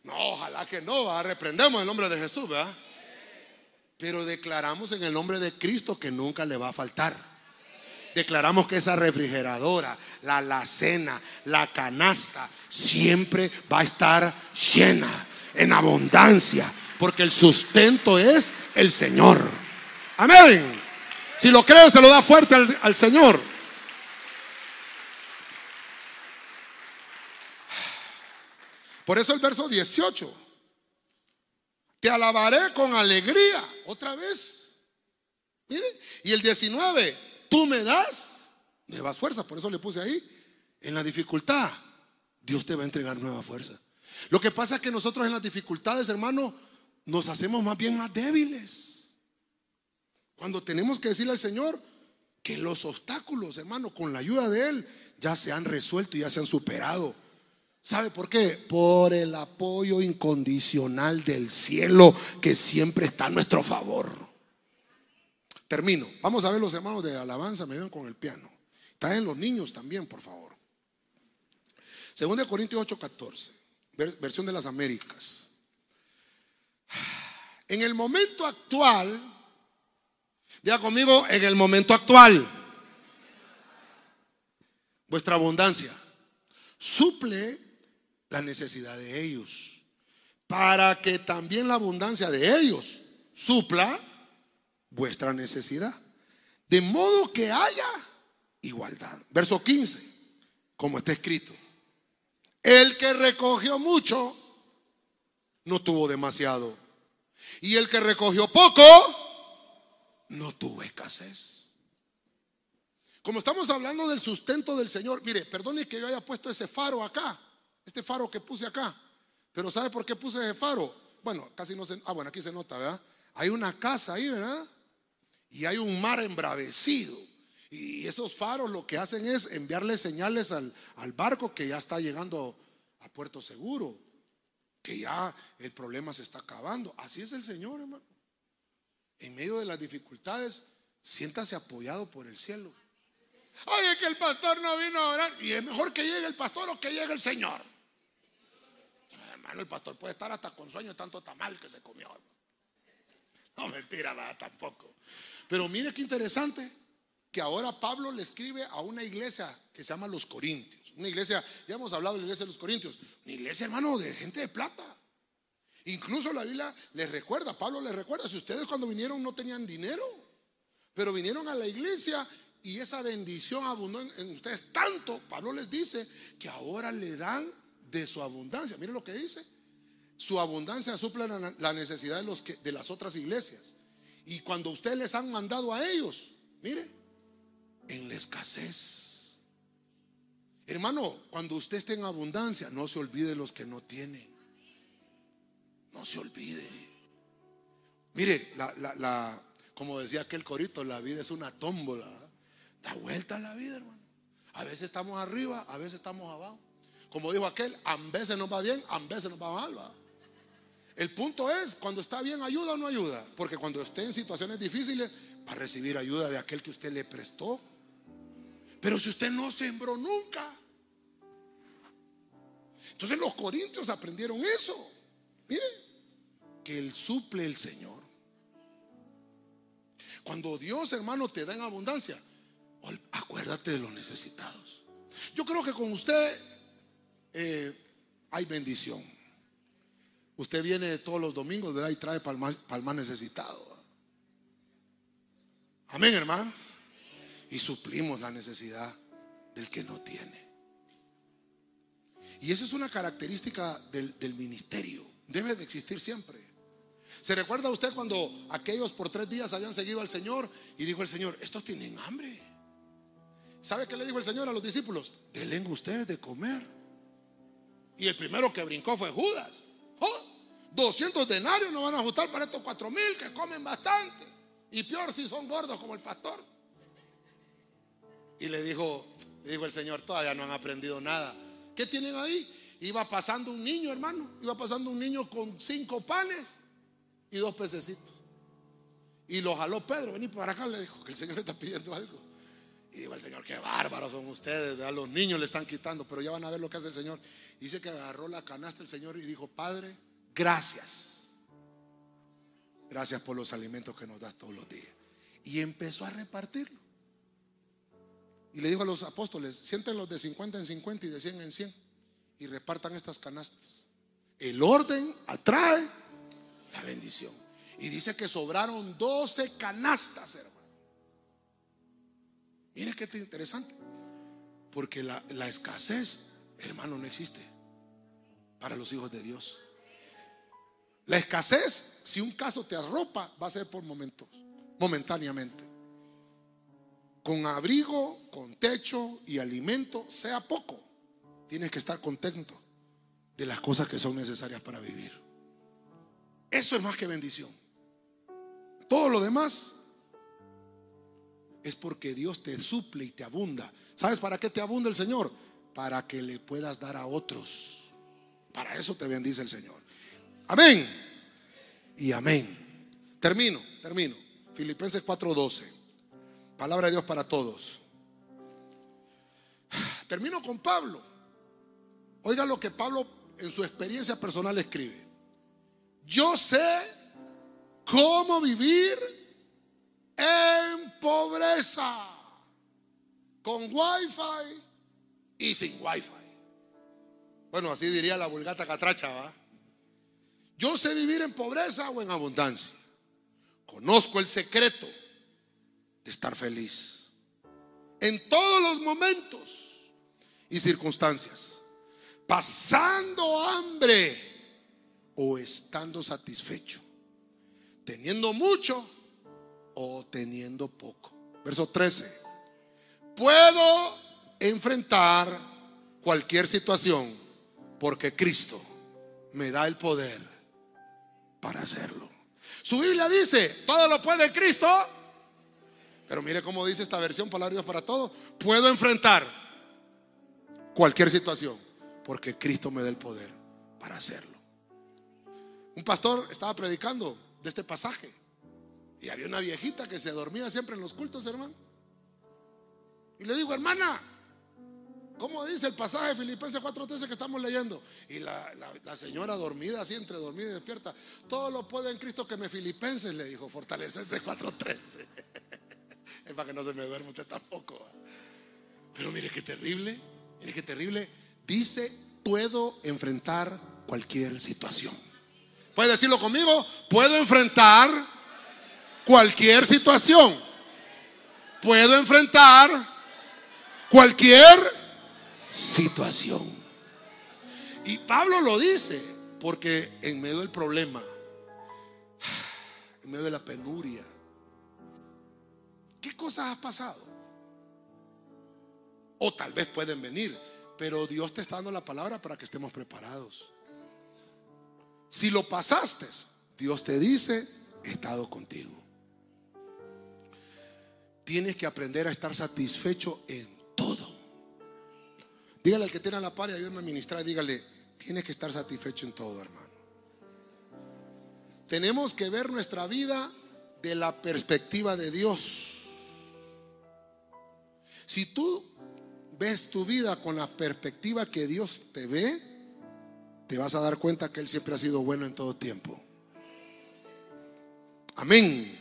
No, ojalá que no, va. reprendemos el nombre de Jesús, ¿verdad? Pero declaramos en el nombre de Cristo que nunca le va a faltar. Declaramos que esa refrigeradora, la alacena, la canasta, siempre va a estar llena, en abundancia, porque el sustento es el Señor. Amén. Si lo cree, se lo da fuerte al, Señor. Por eso el verso 18. Te alabaré con alegría. Otra vez. Mire. Y el 19. Tú me das nuevas fuerzas. Por eso le puse ahí. En la dificultad. Dios te va a entregar nueva fuerza. Lo que pasa es que nosotros en las dificultades, hermano, nos hacemos más bien más débiles. Cuando tenemos que decirle al Señor que los obstáculos, hermano, con la ayuda de Él, ya se han resuelto y ya se han superado. ¿Sabe por qué? Por el apoyo incondicional del cielo que siempre está a nuestro favor. Termino. Vamos a ver los hermanos de alabanza, me ven con el piano. Traen los niños también, por favor. Según de Corintios 8:14, versión de las Américas. En el momento actual, diga conmigo, en el momento actual, vuestra abundancia suple la necesidad de ellos, para que también la abundancia de ellos supla vuestra necesidad. De modo que haya igualdad. Verso 15, como está escrito. El que recogió mucho, no tuvo demasiado. Y el que recogió poco, no tuvo escasez. Como estamos hablando del sustento del Señor, mire, perdone que yo haya puesto ese faro acá, este faro que puse acá. Pero ¿sabe por qué puse ese faro? Bueno, casi no se... Ah, bueno, aquí se nota, ¿verdad? Hay una casa ahí, ¿verdad? Y hay un mar embravecido. Y esos faros lo que hacen es enviarle señales al, al barco que ya está llegando a puerto seguro que ya el problema se está acabando. Así es el Señor, hermano. En medio de las dificultades, siéntase apoyado por el cielo. Oye, que el pastor no vino a orar. Y es mejor que llegue el pastor o que llegue el Señor. Hermano, el pastor puede estar hasta con sueño tanto tamal que se comió. No, mentira, va, tampoco. Pero mire qué interesante que ahora Pablo le escribe a una iglesia que se llama los Corintios. Una iglesia, ya hemos hablado de la iglesia de los Corintios, una iglesia, hermano, de gente de plata. Incluso la Biblia les recuerda, Pablo les recuerda, si ustedes cuando vinieron no tenían dinero, pero vinieron a la iglesia y esa bendición abundó en, ustedes tanto, Pablo les dice que ahora le dan de su abundancia. Miren lo que dice. Su abundancia suple la necesidad de, las otras iglesias. Y cuando ustedes les han mandado a ellos, mire, en la escasez. Hermano, cuando usted esté en abundancia, no se olvide los que no tienen. No se olvide. Mire, como decía aquel corito, la vida es una tómbola. Da vuelta la vida, hermano. A veces estamos arriba, a veces estamos abajo. Como dijo aquel, a veces nos va bien, a veces nos va mal. ¿va? El punto es, cuando está bien, ayuda o no ayuda. Porque cuando esté en situaciones difíciles, va a recibir ayuda de aquel que usted le prestó. Pero si usted no sembró nunca. Entonces los corintios aprendieron eso. Mire, que el suple el Señor. Cuando Dios, hermano, te da en abundancia, acuérdate de los necesitados. Yo creo que con usted eh, hay bendición. Usted viene todos los domingos. Y trae para el necesitado. Amén, hermanos. Y suplimos la necesidad del que no tiene. Y esa es una característica del, del ministerio. Debe de existir siempre. ¿Se recuerda usted cuando aquellos por tres días habían seguido al Señor y dijo el Señor, estos tienen hambre? ¿Sabe qué le dijo el Señor a los discípulos? Denle ustedes de comer. Y el primero que brincó fue Judas. Oh, 200 denarios no van a ajustar para estos cuatro mil que comen bastante. Y peor si son gordos como el pastor. Y le dijo, le dijo el Señor, todavía no han aprendido nada. ¿Qué tienen ahí? Iba pasando un niño, hermano. Iba pasando un niño con cinco panes y dos pececitos. Y lo jaló Pedro. Vení para acá, le dijo que el Señor está pidiendo algo. Y dijo el Señor, qué bárbaros son ustedes. A los niños le están quitando, pero ya van a ver lo que hace el Señor. Dice que agarró la canasta el Señor y dijo, Padre, gracias. Gracias por los alimentos que nos das todos los días. Y empezó a repartirlo. Y le dijo a los apóstoles, siéntenlos de 50 en 50 y de 100 en 100. Y repartan estas canastas. El orden atrae la bendición. Y dice que sobraron 12 canastas, hermano. Mire qué interesante. Porque la, la escasez, hermano, no existe para los hijos de Dios. La escasez, si un caso te arropa, va a ser por momentos, momentáneamente. Con abrigo, con techo y alimento, sea poco, tienes que estar contento de las cosas que son necesarias para vivir. Eso es más que bendición. Todo lo demás es porque Dios te suple y te abunda. ¿Sabes para qué te abunda el Señor? Para que le puedas dar a otros. Para eso te bendice el Señor. Amén. Y amén. Termino, termino. Filipenses 4:12. Palabra de Dios para todos. Termino con Pablo. Oiga lo que Pablo en su experiencia personal escribe. Yo sé cómo vivir en pobreza, con wifi y sin wifi. Bueno, así diría la vulgata catracha, ¿va? Yo sé vivir en pobreza o en abundancia. Conozco el secreto de estar feliz en todos los momentos y circunstancias, pasando hambre o estando satisfecho, teniendo mucho o teniendo poco. Verso 13. Puedo enfrentar cualquier situación porque Cristo me da el poder para hacerlo. Su Biblia dice, todo lo puede Cristo. Pero mire cómo dice esta versión, palabra Dios para todo. Puedo enfrentar cualquier situación porque Cristo me da el poder para hacerlo. Un pastor estaba predicando de este pasaje y había una viejita que se dormía siempre en los cultos, hermano. Y le digo, hermana, ¿cómo dice el pasaje de Filipenses 4:13 que estamos leyendo? Y la, señora dormida, así entre dormida y despierta, todo lo puede en Cristo que me Filipenses, le dijo, fortalecense 4:13. [LAUGHS] [LAUGHS] para que no se me duerma usted tampoco. Pero mire qué terrible, mire qué terrible. Dice, puedo enfrentar cualquier situación. ¿Puede decirlo conmigo? Puedo enfrentar cualquier situación. Puedo enfrentar cualquier situación. Y Pablo lo dice porque en medio del problema, [SIGHS] en medio de la penuria, ¿qué cosas ha pasado? O tal vez pueden venir, pero Dios te está dando la palabra para que estemos preparados. Si lo pasaste, Dios te dice, he estado contigo. Tienes que aprender a estar satisfecho en todo. Dígale al que tiene la par y ayúdame a ministrar, dígale, tienes que estar satisfecho en todo, hermano. Tenemos que ver nuestra vida de la perspectiva de Dios. Si tú ves tu vida con la perspectiva que Dios te ve, te vas a dar cuenta que Él siempre ha sido bueno en todo tiempo. Amén.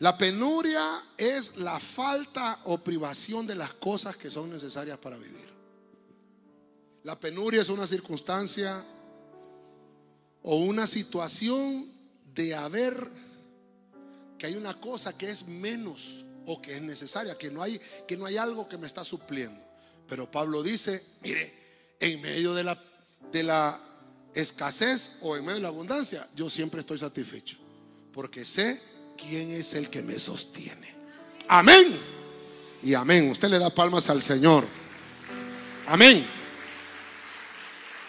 La penuria es la falta o privación de las cosas que son necesarias para vivir. La penuria es una circunstancia o una situación de haber que hay una cosa que es menos o que es necesaria, que no hay que no hay algo que me está supliendo. Pero Pablo dice, mire, en medio de la de la escasez o en medio de la abundancia, yo siempre estoy satisfecho, porque sé quién es el que me sostiene. Amén. Y amén. Usted le da palmas al Señor. Amén.